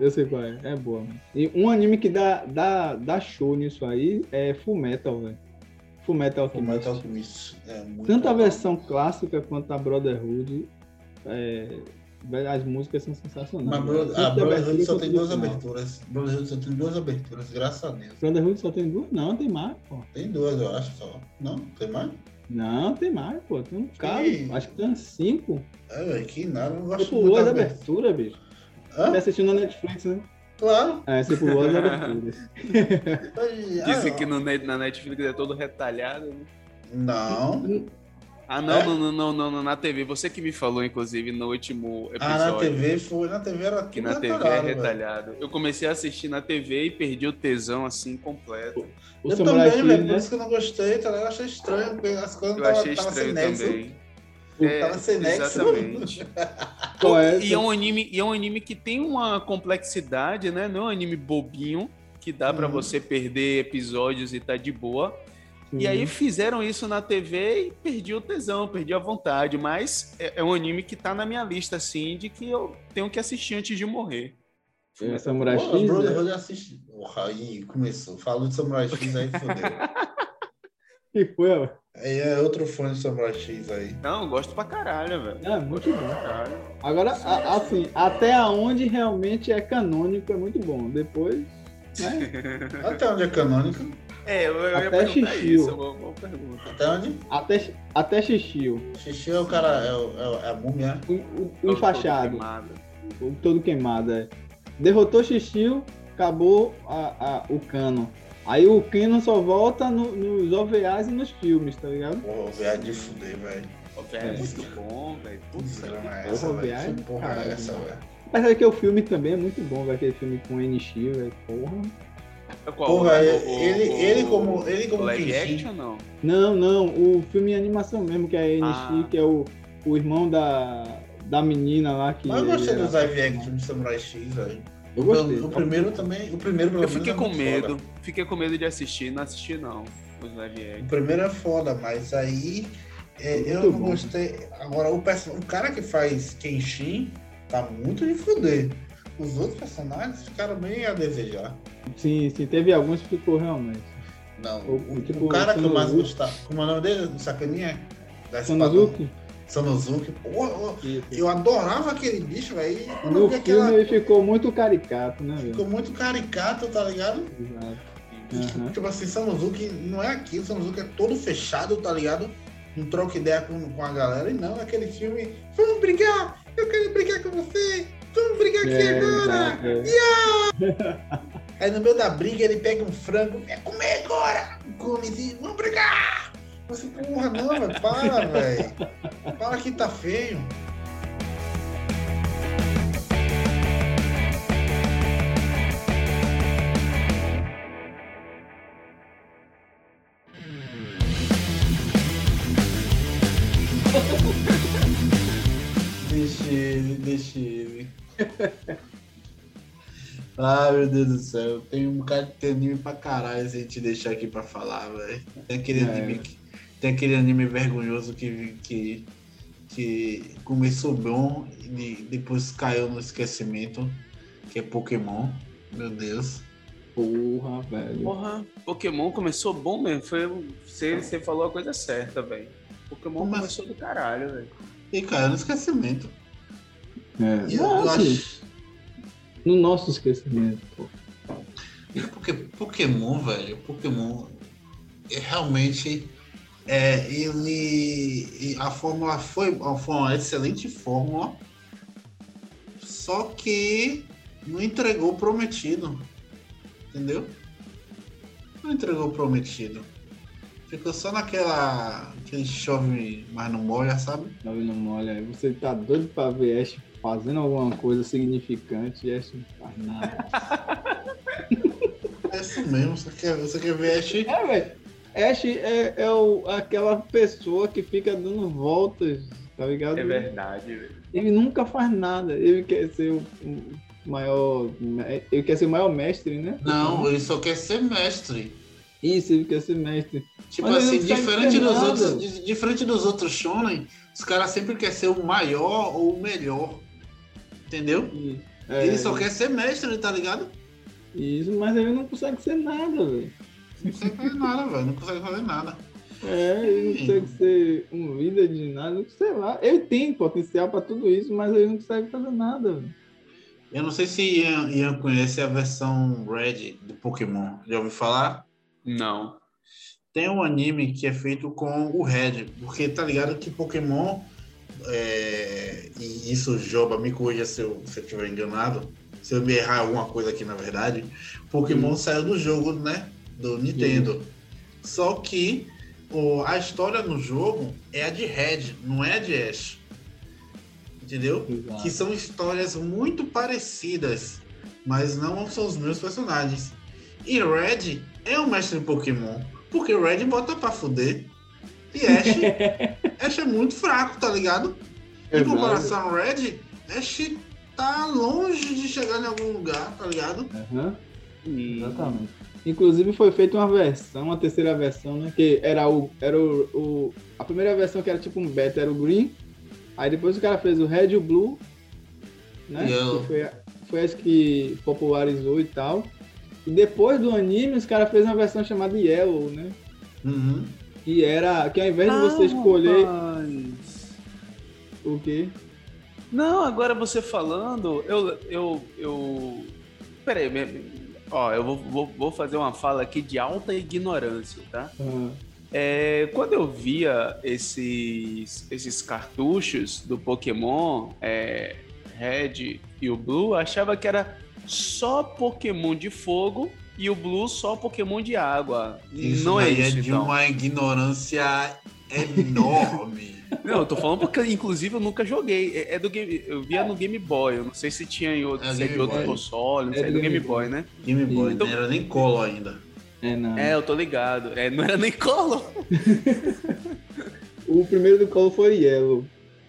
Eu sei qual é, é boa. mano. E um anime que dá, dá, dá show nisso aí é Full Metal, velho. Full Metal Full Metal Alchemist. Alchemist. É muito Tanto a legal. versão clássica quanto a Brotherhood, é, as músicas são sensacionais. Mas Bro- a da Brotherhood só tem duas aberturas. Brotherhood só tem duas aberturas, graças a Deus. Brotherhood só tem duas? Não, tem mais, pô. Tem duas, eu acho só. Não? Tem mais? Não, tem mais, pô. Tem um cara, Sim. acho que tem uns cinco. É, velho, que nada, eu não Você gosto pulou as aberturas, bicho. Hã? Tá assistindo na Netflix, né? Claro. É, você pulou as aberturas. Mas- Disse ah, que no, na Netflix é todo retalhado. né? Não. Ah, não, É? não, não, não, não, não, na TV. Você que me falou, inclusive, no último episódio. Ah, na TV foi. Na TV era Que tudo na TV é retalhado, velho. Eu comecei a assistir na TV e perdi o tesão assim completo. O Eu também, velho, por né? isso que eu não gostei, tá ligado? Eu achei estranho, porque as coisas Eu não tava, achei tava sem estranho nexo. Também. Tava sem nexo. Exatamente. É e, essa? é um anime, e é um anime que tem uma complexidade, né? Não é um anime bobinho que dá pra Uhum. você perder episódios e tá de boa. E Uhum. aí fizeram isso na TV e perdi o tesão, perdi a vontade. Mas é, é um anime que tá na minha lista, assim, de que eu tenho que assistir antes de morrer. É, Samurai Pô, X, né? Brotherhood assiste. Porra, aí começou. Falou de Samurai X aí, fodeu. que foi, ó. Aí é outro fã de Samurai X aí. Não, gosto pra caralho, velho. É, muito bom. Caralho. Agora, a- assim, até aonde realmente é canônico é muito bom. Depois, né? Até onde é canônico? É, eu, eu ia Até perguntar Xixiu. isso, é uma boa pergunta. Até onde? Até, até Xixio. Xixi é o cara, é, o- é, é a múmia. O, o, o enfaixado. Todo queimado. O todo queimado, é. Derrotou Xixio, acabou a, a- o cano. Aí o Canon só volta no- nos OVAs e nos filmes, tá ligado? Porra, o viado de fuder, velho. Ô, velho, é muito bom, velho. Que Putz, é porra, essa, viagem, Que porra é caralho, essa, mano. velho? Apesar que o filme também é muito bom, velho. Aquele filme com NX, velho. Porra. qual? Porra, O- ele, o- ele o- como, ele o como live action, não? Não, não. O filme em animação mesmo, que é NX, Ah. que é o, o irmão da, da menina lá que. Mas eu gostei dos live action de Samurai X, velho. Eu gostei. O primeiro também, o primeiro pelo Eu menos fiquei é com muito medo. foda. Fiquei com medo de assistir, não assisti não. Os live O primeiro é foda, mas aí é, eu não bom. gostei. Agora, o, perso- o cara que faz Kenshin tá muito de fuder. Os outros personagens ficaram bem a desejar. Sim, sim. Teve alguns que ficou realmente. Não, O- o, o tipo, cara que eu mais gostava. Como é o nome dele? Do Sacaninha? Da Sanosuke? Sanosuke. Porra, eu- eu adorava aquele bicho, velho. No filme aquela- ele ficou muito caricato, né, velho? Ficou muito caricato, tá ligado? Exato. E, tipo. Tipo assim, Sanosuke não é aquilo, Sanosuke é todo fechado, tá ligado? Não troca ideia com, com a galera. E não, é aquele filme. Vamos brigar! Eu quero brigar com você! Vamos brigar aqui É, agora! é. Aí no meio da briga ele pega um frango, é comer agora! Come vamos brigar! Você, porra, não, velho, para, velho. Para que tá feio. Deixa ele, deixa ele. Ai, meu Deus do céu. Tem um bocado de anime pra caralho se a gente deixar aqui pra falar, velho. Tem aquele É. anime que, Tem aquele anime vergonhoso que, que, que começou bom e de- depois caiu no esquecimento, que é Pokémon. Meu Deus. Porra, velho. Porra, Pokémon começou bom mesmo. Foi, você, você falou a coisa certa, velho. Pokémon Mas- começou do caralho, velho. E caiu no esquecimento. É. E assim, acho. No nosso esquecimento, pô. Porque Pokémon, velho, Pokémon é realmente é, ele a fórmula foi, foi uma excelente fórmula, só que não entregou o prometido, entendeu? Não entregou o prometido. Ficou só naquela aquele chove, mas não molha, sabe? Tá vendo, olha aí. Você tá doido pra ver Ash fazendo alguma coisa significante e Ash não faz nada. É isso mesmo. Você quer, você quer ver Ash? É, velho. Ash é, é o, aquela pessoa que fica dando voltas, tá ligado? É verdade, velho. Ele nunca faz nada. Ele quer ser o, o maior. Ele quer ser o maior mestre, né? Não, ele só quer ser mestre. Isso, ele quer ser mestre. Tipo Mas assim, diferente dos, outros, di- diferente dos outros shonen, os caras sempre querem ser o maior ou o melhor. Entendeu? É, Ele só quer ser mestre, tá ligado? Isso, mas ele não consegue ser nada, velho. Não consegue fazer nada, velho. Não consegue fazer nada. É, ele não consegue ser um líder de nada, sei lá. Ele tem potencial pra tudo isso, mas ele não consegue fazer nada, velho. Eu não sei se Ian, Ian conhece a versão Red do Pokémon. Já ouviu falar? Não. Tem um anime que é feito com o Red, porque tá ligado que Pokémon, é, e isso Joba me corrija se eu, se eu estiver enganado, se eu me errar alguma coisa aqui na verdade, Pokémon saiu do jogo, né, do Nintendo. Só que o, a história no jogo é a de Red, não é a de Ash. Entendeu? que são histórias muito parecidas, mas não são os meus personagens. E Red é um mestre Pokémon, porque Red bota pra fuder. E Ash, Ash é muito fraco, tá ligado? Em Exato. comparação ao Red, Ash tá longe de chegar em algum lugar, tá ligado? Aham, Hum. exatamente. Inclusive foi feita uma versão, uma terceira versão, né? Que era o. Era o, o- a primeira versão que era tipo um beta era o Green. Aí depois o cara fez o Red e o Blue. Né? Que foi, foi acho que popularizou e tal. E depois do anime, os caras fez uma versão chamada Yellow, né? Uhum. Que era. Que ao invés de você escolher rapaz. o quê? Não, agora você falando, eu. eu, eu... Peraí, ó, eu vou, vou, vou fazer uma fala aqui de alta ignorância, tá? Ah, É, quando eu via esses, esses cartuchos do Pokémon é, Red e o Blue, eu achava que era só Pokémon de fogo e o Blue só Pokémon de água. Isso Não é daí isso, é de então. uma ignorância enorme. Não, eu tô falando porque, inclusive, eu nunca joguei. É, é do game, eu via no Game Boy. Eu não sei se tinha em outro, É se é de outro console, não É sei, é do Game Game Boy, Boy. né? Game Boy, Então- não era nem colo ainda. é, não. É, eu tô ligado. É, não era nem colo. O primeiro do Colo foi Yellow.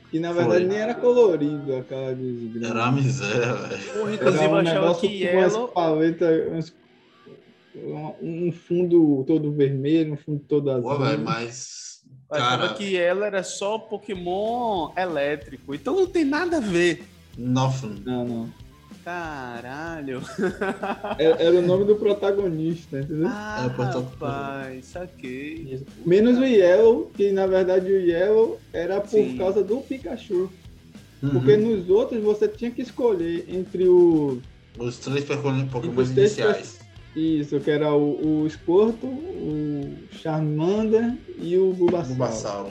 Que na verdade Foi. nem era colorido aquela de Era uma miséria, velho. Inclusive, eu achava negócio que com umas Yellow. paletas, umas- um fundo todo vermelho, um fundo todo azul. Pô, velho, mas. Eu achava que ela era só Pokémon elétrico. Então não tem nada a ver. nothing. Não, não. Caralho. Era, era o nome do protagonista, entendeu? Ah, É, rapaz, saquei. Isso. Menos o Yellow, que na verdade o Yellow era por Sim. causa do Pikachu. Uhum. Porque nos outros você tinha que escolher entre o. Os três Pokémon três iniciais. Isso, que era o, o o Charmander e o Bulbasaur. Bulbasauro.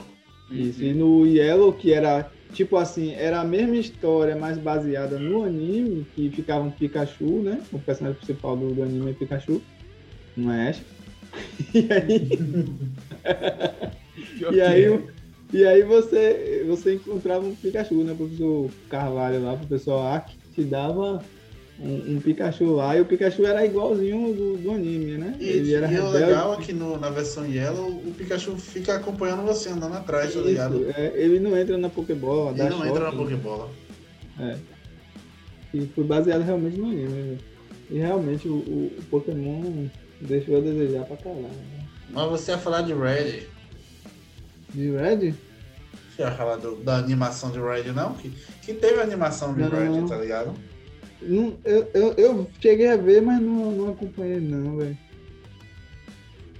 Isso, e no Yellow, que era tipo assim, era a mesma história, mas baseada no anime, que ficava um Pikachu, né? O personagem principal do, do anime é Pikachu, não é Ash. E aí, e aí, o- e aí você, você encontrava um Pikachu, né? O professor Carvalho lá, o professor Aki, te dava um, um Pikachu lá, e o Pikachu era igualzinho do, do anime, né? E, Ele era e o rebelde. legal é que no- na versão Yellow, o Pikachu fica acompanhando você, andando atrás, tá ligado? É, ele não entra na Pokébola, Ele não entra na choque, né? Pokébola. E foi baseado realmente no anime, né? E realmente o, o- o Pokémon deixou a desejar pra caralho. né? Mas você ia falar de Red. De Red? Você ia falar do- da animação de Red, não? Que, que teve animação de Não. Red, tá ligado? Não, eu, eu, eu cheguei a ver, mas não, não acompanhei não, velho.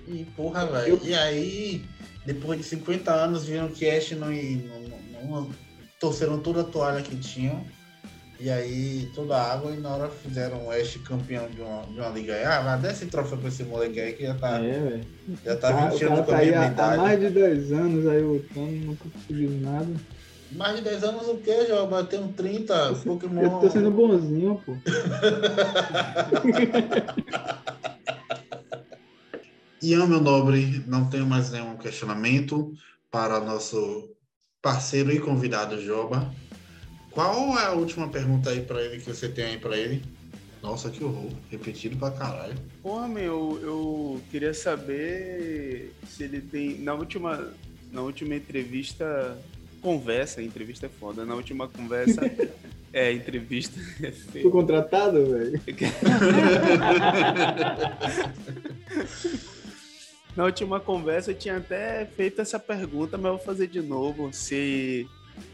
E porra, velho. Eu- E aí, depois de 50 anos, viram que Ash não, ia- não, não, não torceram toda a toalha que tinham. E aí, toda a água, e na hora fizeram o Ash campeão de uma, de uma liga aí. Ah, vai dar esse troféu pra esse moleque aí que já tá, É, velho. já tá cara- 20 o cara anos com tá a aí mesma há, há idade. mais de 10 anos aí lutando, nunca conseguiu nada. Mais de 10 anos o quê, já bateu um 30 Pokémon. Eu tô sendo bonzinho, pô. Ian, meu nobre, não tenho mais nenhum questionamento para nosso parceiro e convidado Joba. Qual é a última pergunta aí para ele que você tem aí para ele? Nossa, que horror. Repetido pra caralho. Porra, meu, eu queria saber se ele tem. Na última, na última entrevista. Conversa, entrevista é foda. Na última conversa. é, entrevista é Fui feio. contratado, velho. na última conversa eu tinha até feito essa pergunta, mas eu vou fazer de novo. Se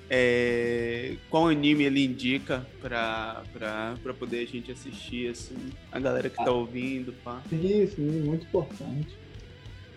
é, qual anime ele indica pra, pra, pra poder a gente assistir, assim, a galera que tá ouvindo, pá. Sim, sim, muito importante.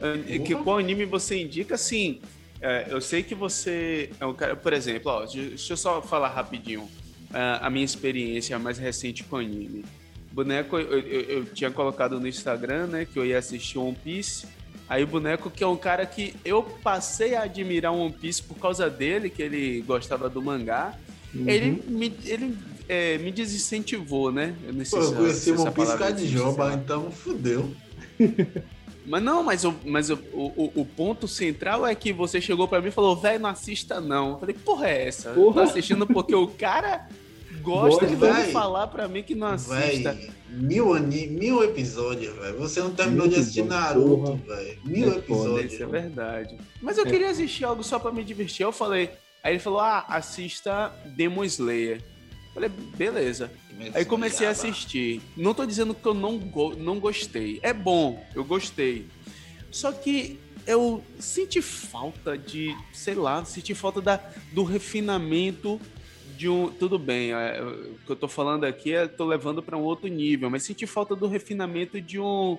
É, que, qual anime você indica, assim, é, eu sei que você é um cara, por exemplo, ó, deixa eu só falar rapidinho a, a minha experiência mais recente com anime. Boneco, eu, eu, eu, tinha colocado no Instagram, né, que eu ia assistir One Piece. Aí o boneco, que é um cara que eu passei a admirar One Piece por causa dele, que ele gostava do mangá. Uhum. Ele me, ele, é, me desincentivou, né? Eu não sei Pô, se, eu conheci One Piece de Joba, então fudeu. Mas não, mas, o, mas o, o, o, ponto central é que você chegou para mim e falou, velho, não assista não. Eu falei, porra é essa? Porra. Tô assistindo porque o cara gosta de falar para mim que não assista. Véi, mil, mil episódios, velho. Você não terminou mil de assistir Naruto, velho. Mil é episódios. Isso é verdade. Mas eu é. queria assistir algo só para me divertir. Eu falei, aí ele falou, ah, assista Demon Slayer. Falei, beleza. Aí comecei a assistir. Não tô dizendo que eu não, go não gostei. É bom, eu gostei. Só que eu senti falta de, sei lá, senti falta da, do refinamento de um. Tudo bem, é, o que eu tô falando aqui é tô levando para um outro nível, mas senti falta do refinamento de um.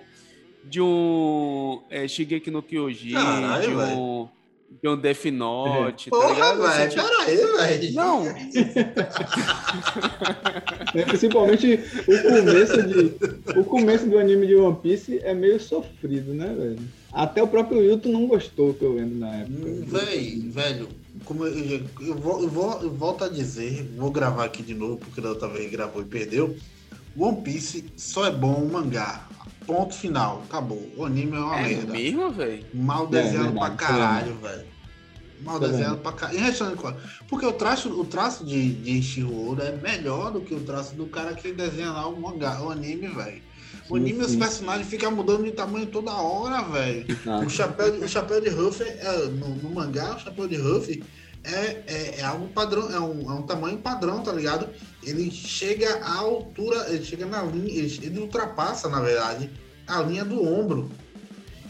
De um. É, Shigeki no Kyojin, Caralho, de um. Véio de um Death Note, tá Porra, tá ligado? Véio, peraí, velho. Não. é, principalmente o começo, de, o começo do anime de One Piece é meio sofrido, né, velho? Até o próprio Wilton não gostou, que eu lembro na época. Hum, velho, velho, como eu, eu, vou, eu, vou, eu volto a dizer, vou gravar aqui de novo, porque da outra vez gravou e perdeu. One Piece só é bom o mangá. Ponto final. Acabou. O anime é uma é merda. mesmo, velho? Mal desenhado é, pra caralho, velho. Mal desenhado pra caralho. Porque o traço, o traço de, de Ishiro é melhor do que o traço do cara que desenha lá o mangá, o anime, velho. O anime, sim. os personagens ficam mudando de tamanho toda hora, velho. Ah. O, chapéu, o chapéu de Ruff, é, no, no, mangá, o chapéu de Ruff é, é, é, algo padrão, é um, é um tamanho padrão, tá ligado? Ele chega à altura, ele chega na linha, ele, ele ultrapassa, na verdade, a linha do ombro.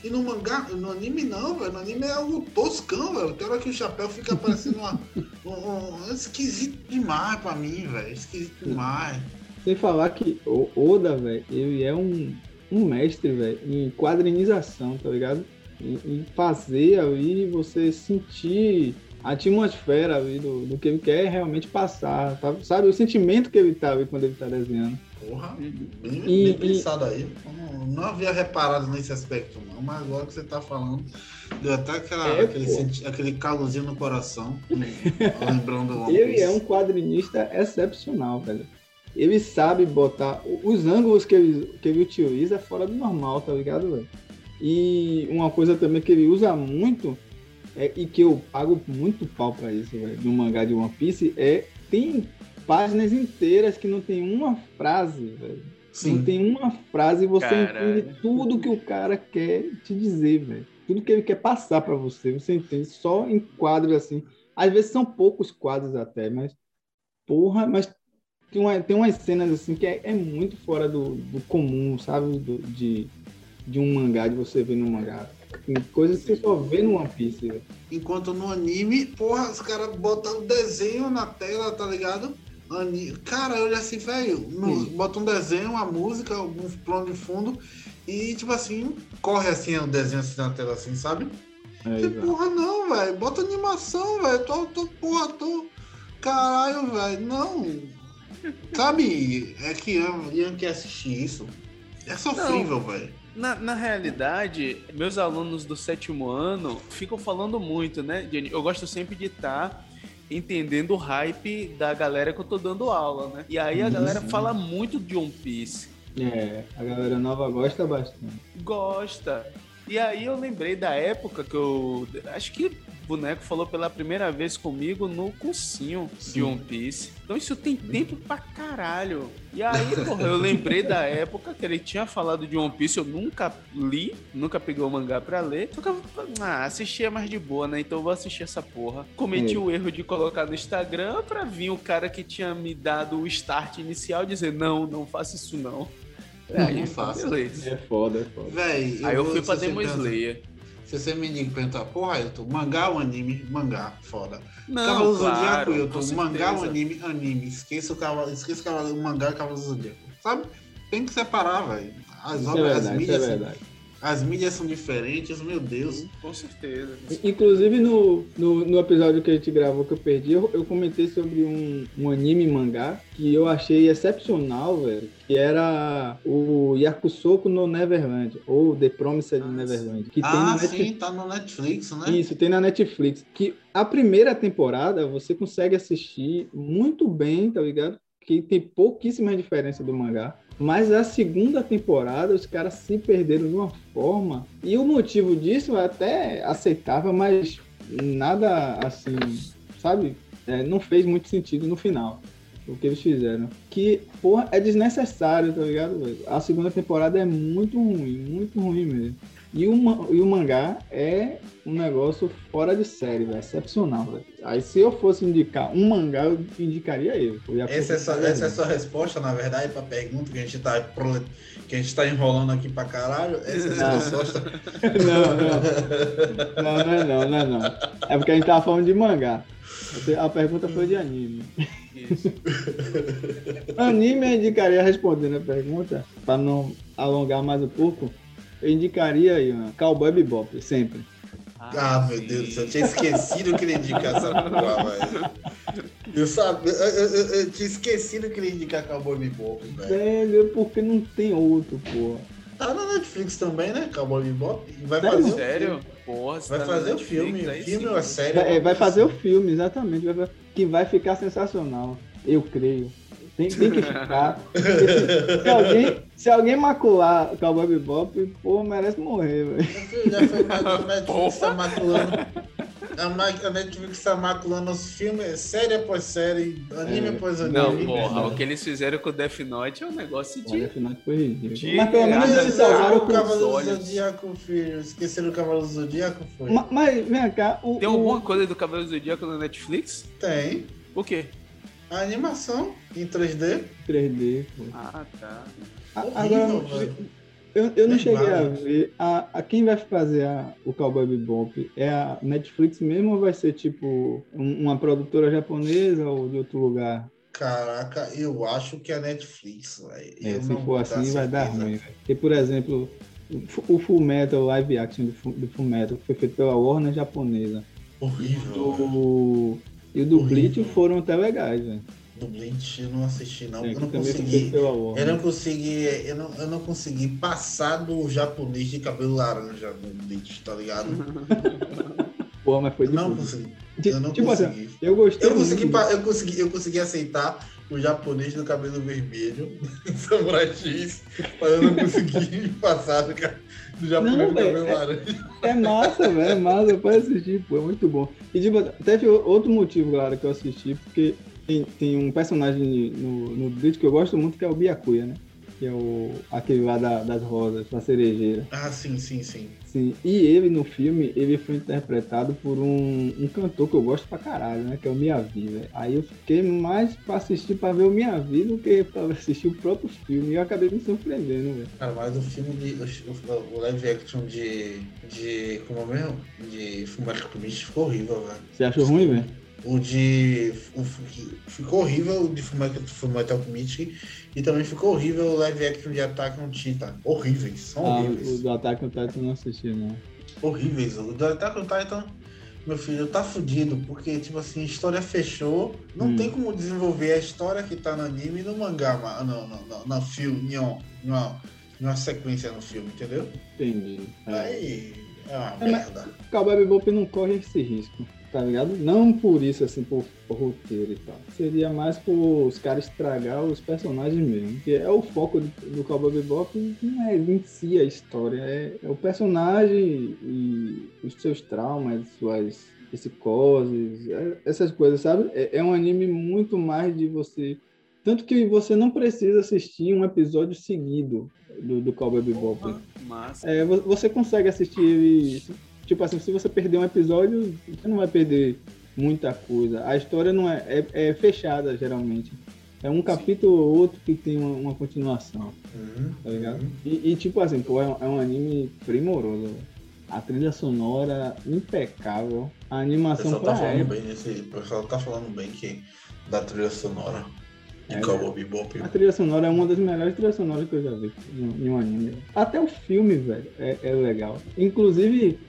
E no mangá, no anime não, velho. No anime é algo toscão, velho. Tem hora que o chapéu fica parecendo uma, um, um, esquisito demais pra mim, velho. Esquisito demais. Sem falar que o Oda, velho, ele é um, um mestre, velho, em quadrinização, tá ligado? Em, em fazer ali você sentir a atmosfera ali do, do que ele quer realmente passar, tá? sabe? O sentimento que ele tá ali quando ele tá desenhando. Porra, bem, e, bem pensado e... aí. Não, não, havia reparado nesse aspecto, não, mas agora que você tá falando, deu até aquela, é, aquele, senti, aquele calorzinho no coração, lembrando o Ele é um quadrinista excepcional, velho. Ele sabe botar os ângulos que ele, que ele utiliza fora do normal, tá ligado, velho? E uma coisa também que ele usa muito é, e que eu pago muito pau pra isso, velho, no mangá de One Piece, é tem páginas inteiras que não tem uma frase, velho. Sim. Não tem uma frase e você Caralho. entende tudo que o cara quer te dizer, velho. Tudo que ele quer passar para você, você entende só em quadros assim. Às vezes são poucos quadros até, mas porra, mas tem, uma, tem umas cenas assim que é, é muito fora do, do comum, sabe? Do, de, de um mangá, de você ver no mangá. Coisas que você só vê no One Piece. Véio. Enquanto no anime, porra, os caras botam desenho na tela, tá ligado? Cara, eu olho assim, velho, bota um desenho, uma música, alguns planos de fundo e, tipo assim, corre assim o desenho assim na tela, assim, sabe? É, que porra, não, velho. Bota animação, velho. Tô, tô, porra, tô. Caralho, velho. Não. Sabe? É que Ian quer assistir isso. É sofrível, velho. Na, na realidade, meus alunos do sétimo ano ficam falando muito, né, Jenny? Eu gosto sempre de estar tá entendendo o hype da galera que eu tô dando aula, né? E aí a galera fala muito de One Piece. É, a galera nova gosta bastante. Gosta. E aí eu lembrei da época que eu. Acho que boneco falou pela primeira vez comigo no cursinho Sim. de One Piece. Então isso tem tempo pra caralho. E aí, porra, eu lembrei da época que ele tinha falado de One Piece, eu nunca li, nunca peguei o mangá pra ler. Só que eu, ah, assistia mais de boa, né? Então eu vou assistir essa porra. Cometi o erro de colocar no Instagram pra vir o cara que tinha me dado o start inicial dizer: não, não faça isso não. É, Aí aí fácil. beleza. É foda, é foda. Véi, Aí eu fui pra Demon Slayer. Se você me diga perguntar, porra, Ailton, mangá ou anime? Mangá, foda. Não, Cavalo do claro, Zodíaco, Ailton, mangá ou anime? Anime. Esqueça o cavalo, esqueça o cavalo, o mangá e o Cavalo do Zodíaco. Sabe? Tem que separar, velho. As Isso é obras, as verdade, isso é mídias, verdade. As mídias são diferentes, meu Deus. Com certeza. Inclusive no, no, no episódio que a gente gravou que eu perdi, eu, eu comentei sobre um, um anime mangá que eu achei excepcional, velho. Que era o Yakusoku no Neverland, ou The Promised Ah, Neverland. Que tem Ah, na sim, Netflix. tá no Netflix, né? Isso, tem na Netflix. Que a primeira temporada você consegue assistir muito bem, tá ligado? Que tem pouquíssima diferença do mangá. Mas a segunda temporada os caras se perderam de uma forma. E o motivo disso é até aceitável, mas nada assim, sabe? É, não fez muito sentido no final. O que eles fizeram. Que, porra, é desnecessário, tá ligado? A segunda temporada é muito ruim, muito ruim mesmo. E o, e o mangá é um negócio fora de série, velho. Excepcional, velho. Aí se eu fosse indicar um mangá, eu indicaria ele. Yakuza Essa é, Neverland. essa é a sua resposta, na verdade, pra pergunta que a gente tá, prole- que a gente tá enrolando aqui pra caralho. Essa é a sua Não. resposta. Não, não. Não, não é não, não é não. É porque a gente tava falando de mangá. A pergunta foi de anime. Isso. Anime eu indicaria respondendo a pergunta, para não alongar mais um pouco. Eu indicaria aí, ó, Cowboy Bebop, sempre. Ah, meu sim. Deus do céu, eu tinha esquecido que ele ia indicar essa porra, velho. Eu, sabe, eu, eu- eu- eu tinha esquecido que ele ia indicar Cowboy Bebop, velho. Velho, porque não tem outro, porra. Tá na Netflix também, né? Cowboy Bebop. Vai Sério? fazer o Sério? filme. Porra, Vai tá fazer o filme. Netflix, filme ou a série? Vai, é, vai fazer o filme, exatamente. que vai ficar sensacional. Eu creio. Tem, tem que ficar. Se, alguém, se alguém macular o Cowboy Bebop, pô, merece morrer, velho. Já foi a Netflix tá maculando. A Netflix tá maculando os filmes, série após série, anime É. após anime. Não, porra, o que eles fizeram com o Death Note é um negócio de. afinal foi ridículo. De- Mas pelo menos eles salvaram o Cavalo do. Zodíaco, filho. Esqueceram o Cavalo do Zodíaco, foi? Ma- Mas, vem cá, o, Tem o- alguma coisa do Cabelo do Zodíaco na Netflix? Tem. O quê? A animação em 3D. 3D, pô. Ah, tá. A- Agora, eu, eu não Nem cheguei a ver. A, a quem vai fazer a- o Cowboy Bebop? É a Netflix mesmo ou vai ser tipo um- uma produtora japonesa ou de outro lugar? Caraca, eu acho que é a Netflix, velho. É, se não for assim, vai dar ruim. velho. Porque, por exemplo, o Fu- o Full Metal live action do, Fu- do Full Metal que foi feito pela Warner japonesa. Horrível. velho. Do, e o do. Bleach foram até legais, velho. Do Bleach eu não assisti, não. É, eu não consegui. Warner. Eu não consegui. Eu não, eu não consegui passar do japonês de cabelo laranja no Bleach, tá ligado? Pô, mas foi de Não consegui. Eu não tipo assim, consegui. eu gostei Eu consegui, muito. eu, consegui, eu consegui aceitar o japonês do cabelo vermelho, Samurai X, mas eu não consegui passar do, do japonês Não, do cabelo é- laranja. É massa, velho, é massa, pode assistir, pô, é muito bom. E tipo, teve outro motivo, galera, que eu assisti, porque tem, tem um personagem no, no Bleach que eu gosto muito, que é o Byakuya, né? Que é o, aquele lá da- das rosas, da cerejeira. Ah, sim, sim, sim. Sim, e ele no filme, ele foi interpretado por um, um cantor que eu gosto pra caralho, né? Que é o Miyavi, velho. Aí eu fiquei mais pra assistir pra ver o Miyavi do que pra assistir o próprio filme. E eu acabei me surpreendendo, velho. Cara, mas o filme de. O, o live action de. de. como é mesmo? De Fumaça Alchemist ficou horrível, velho. Você achou ruim, velho? O de. O, ficou horrível o de Fullmetal Alchemist e também ficou horrível o live action de Attack on Titan. Horríveis, são Ah, horríveis. o do Ataque no Titan não assisti, não. Horríveis. O do Attack on Titan, meu filho, tá fudido, porque, tipo assim, a história fechou, não Hum. tem como desenvolver a história que tá no anime e no mangá, ma- no, no, no, no filme, em uma, em uma, em uma sequência no filme, entendeu? Entendi. É. Aí é uma É, mas- merda. O Cowboy Bebop não corre esse risco, tá ligado? Não por isso, assim, por, por roteiro e tal. Seria mais por os caras estragar os personagens mesmo. Que é o foco do, do Cowboy Bebop, não é em si a história, é, é o personagem e os seus traumas, suas psicoses, é- essas coisas, sabe? É, é um anime muito mais de você... Tanto que você não precisa assistir um episódio seguido do, do Cowboy Bebop. Porra, massa. É, vo- você consegue assistir ele. Tipo assim, se você perder um episódio, você não vai perder muita coisa. A história não é, é, é fechada, geralmente. É um capítulo ou outro que tem uma, uma continuação, Uhum. tá ligado? E, e, tipo assim, pô, é um, é um anime primoroso. A trilha sonora impecável. A O animação pessoal pra tá falando bem nesse. O pessoal tá falando bem que da trilha sonora de É, Cowboy Bebop. A trilha sonora é uma das melhores trilhas sonoras que eu já vi em em um anime. Até o filme, velho, é, é legal. Inclusive,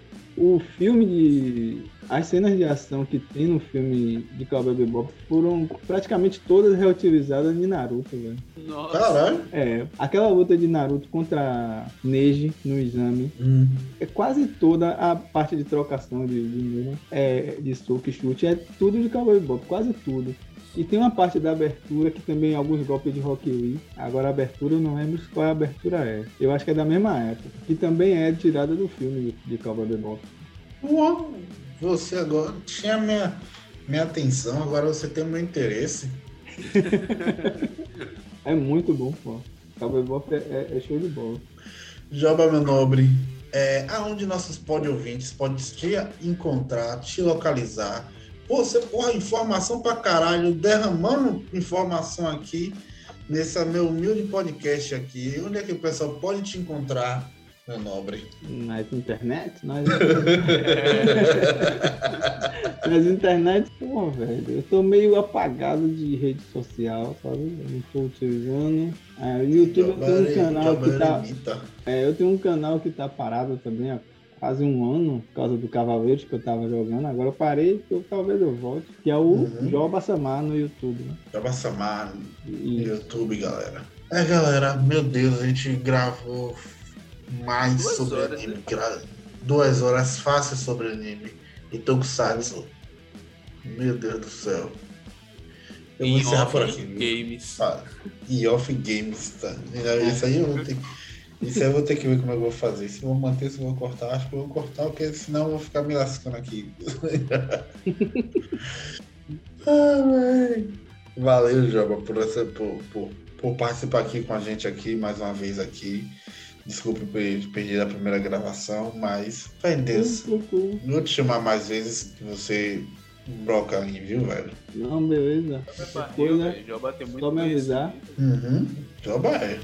o filme de. As cenas de ação que tem no filme de Cowboy Bebop foram praticamente todas reutilizadas de Naruto, velho. Nossa. Caralho. É, aquela luta de Naruto contra Neji no exame, Hum. é quase toda a parte de trocação de, de murro, é, de soco e chute, é tudo de Cowboy Bebop, quase tudo. E tem uma parte da abertura que também alguns golpes de Rock Lee. Agora a abertura eu não lembro qual a abertura é. Eu acho que é da mesma época. Que também é tirada do filme de, de Cowboy Bebop. Uau, Você agora tinha minha, minha atenção, agora você tem o meu interesse. É muito bom, pô. Cowboy Bebop é, é- é show de bola. Joba, meu nobre, é, aonde nossos pod ouvintes podem te encontrar, te localizar. Pô, você, porra, informação pra caralho, derramando informação aqui nesse meu humilde podcast aqui. Onde é que o pessoal pode te encontrar, meu nobre? Nas internet? Nas, nas internet, pô, velho. Eu tô meio apagado de rede social, sabe? Eu não tô utilizando. É, o YouTube eu tenho um canal que tá. É, eu tenho um canal que tá parado também há quase um ano, por causa do Cavaleiros que eu tava jogando. Agora eu parei, porque talvez eu volte. Que é o Uhum. Joba Samar no YouTube, né? Joba Samar no E, YouTube, galera. É, galera, meu Deus, a gente gravou mais Duas sobre horas, anime. né? gra- Duas horas fáceis sobre anime. E Tokusatsu. Meu Deus do céu. Eu vou Em encerrar por aqui. games. Ah, E off games, tá? Isso aí eu vou ter que. Isso aí eu vou ter que ver como é que eu vou fazer. Se eu vou manter, se eu vou cortar, acho que eu vou cortar, porque senão eu vou ficar me lascando aqui. ah, véi. Valeu, Joba, por, essa, por, por, por participar aqui com a gente aqui, mais uma vez aqui. Desculpe per- perder a primeira gravação, mas fé em Deus. Tranquilo. Não vou te chamar mais vezes que você broca aí, viu, velho? Não, beleza. É velho. Joba tem muito só me avisar. Uhum. Joba é.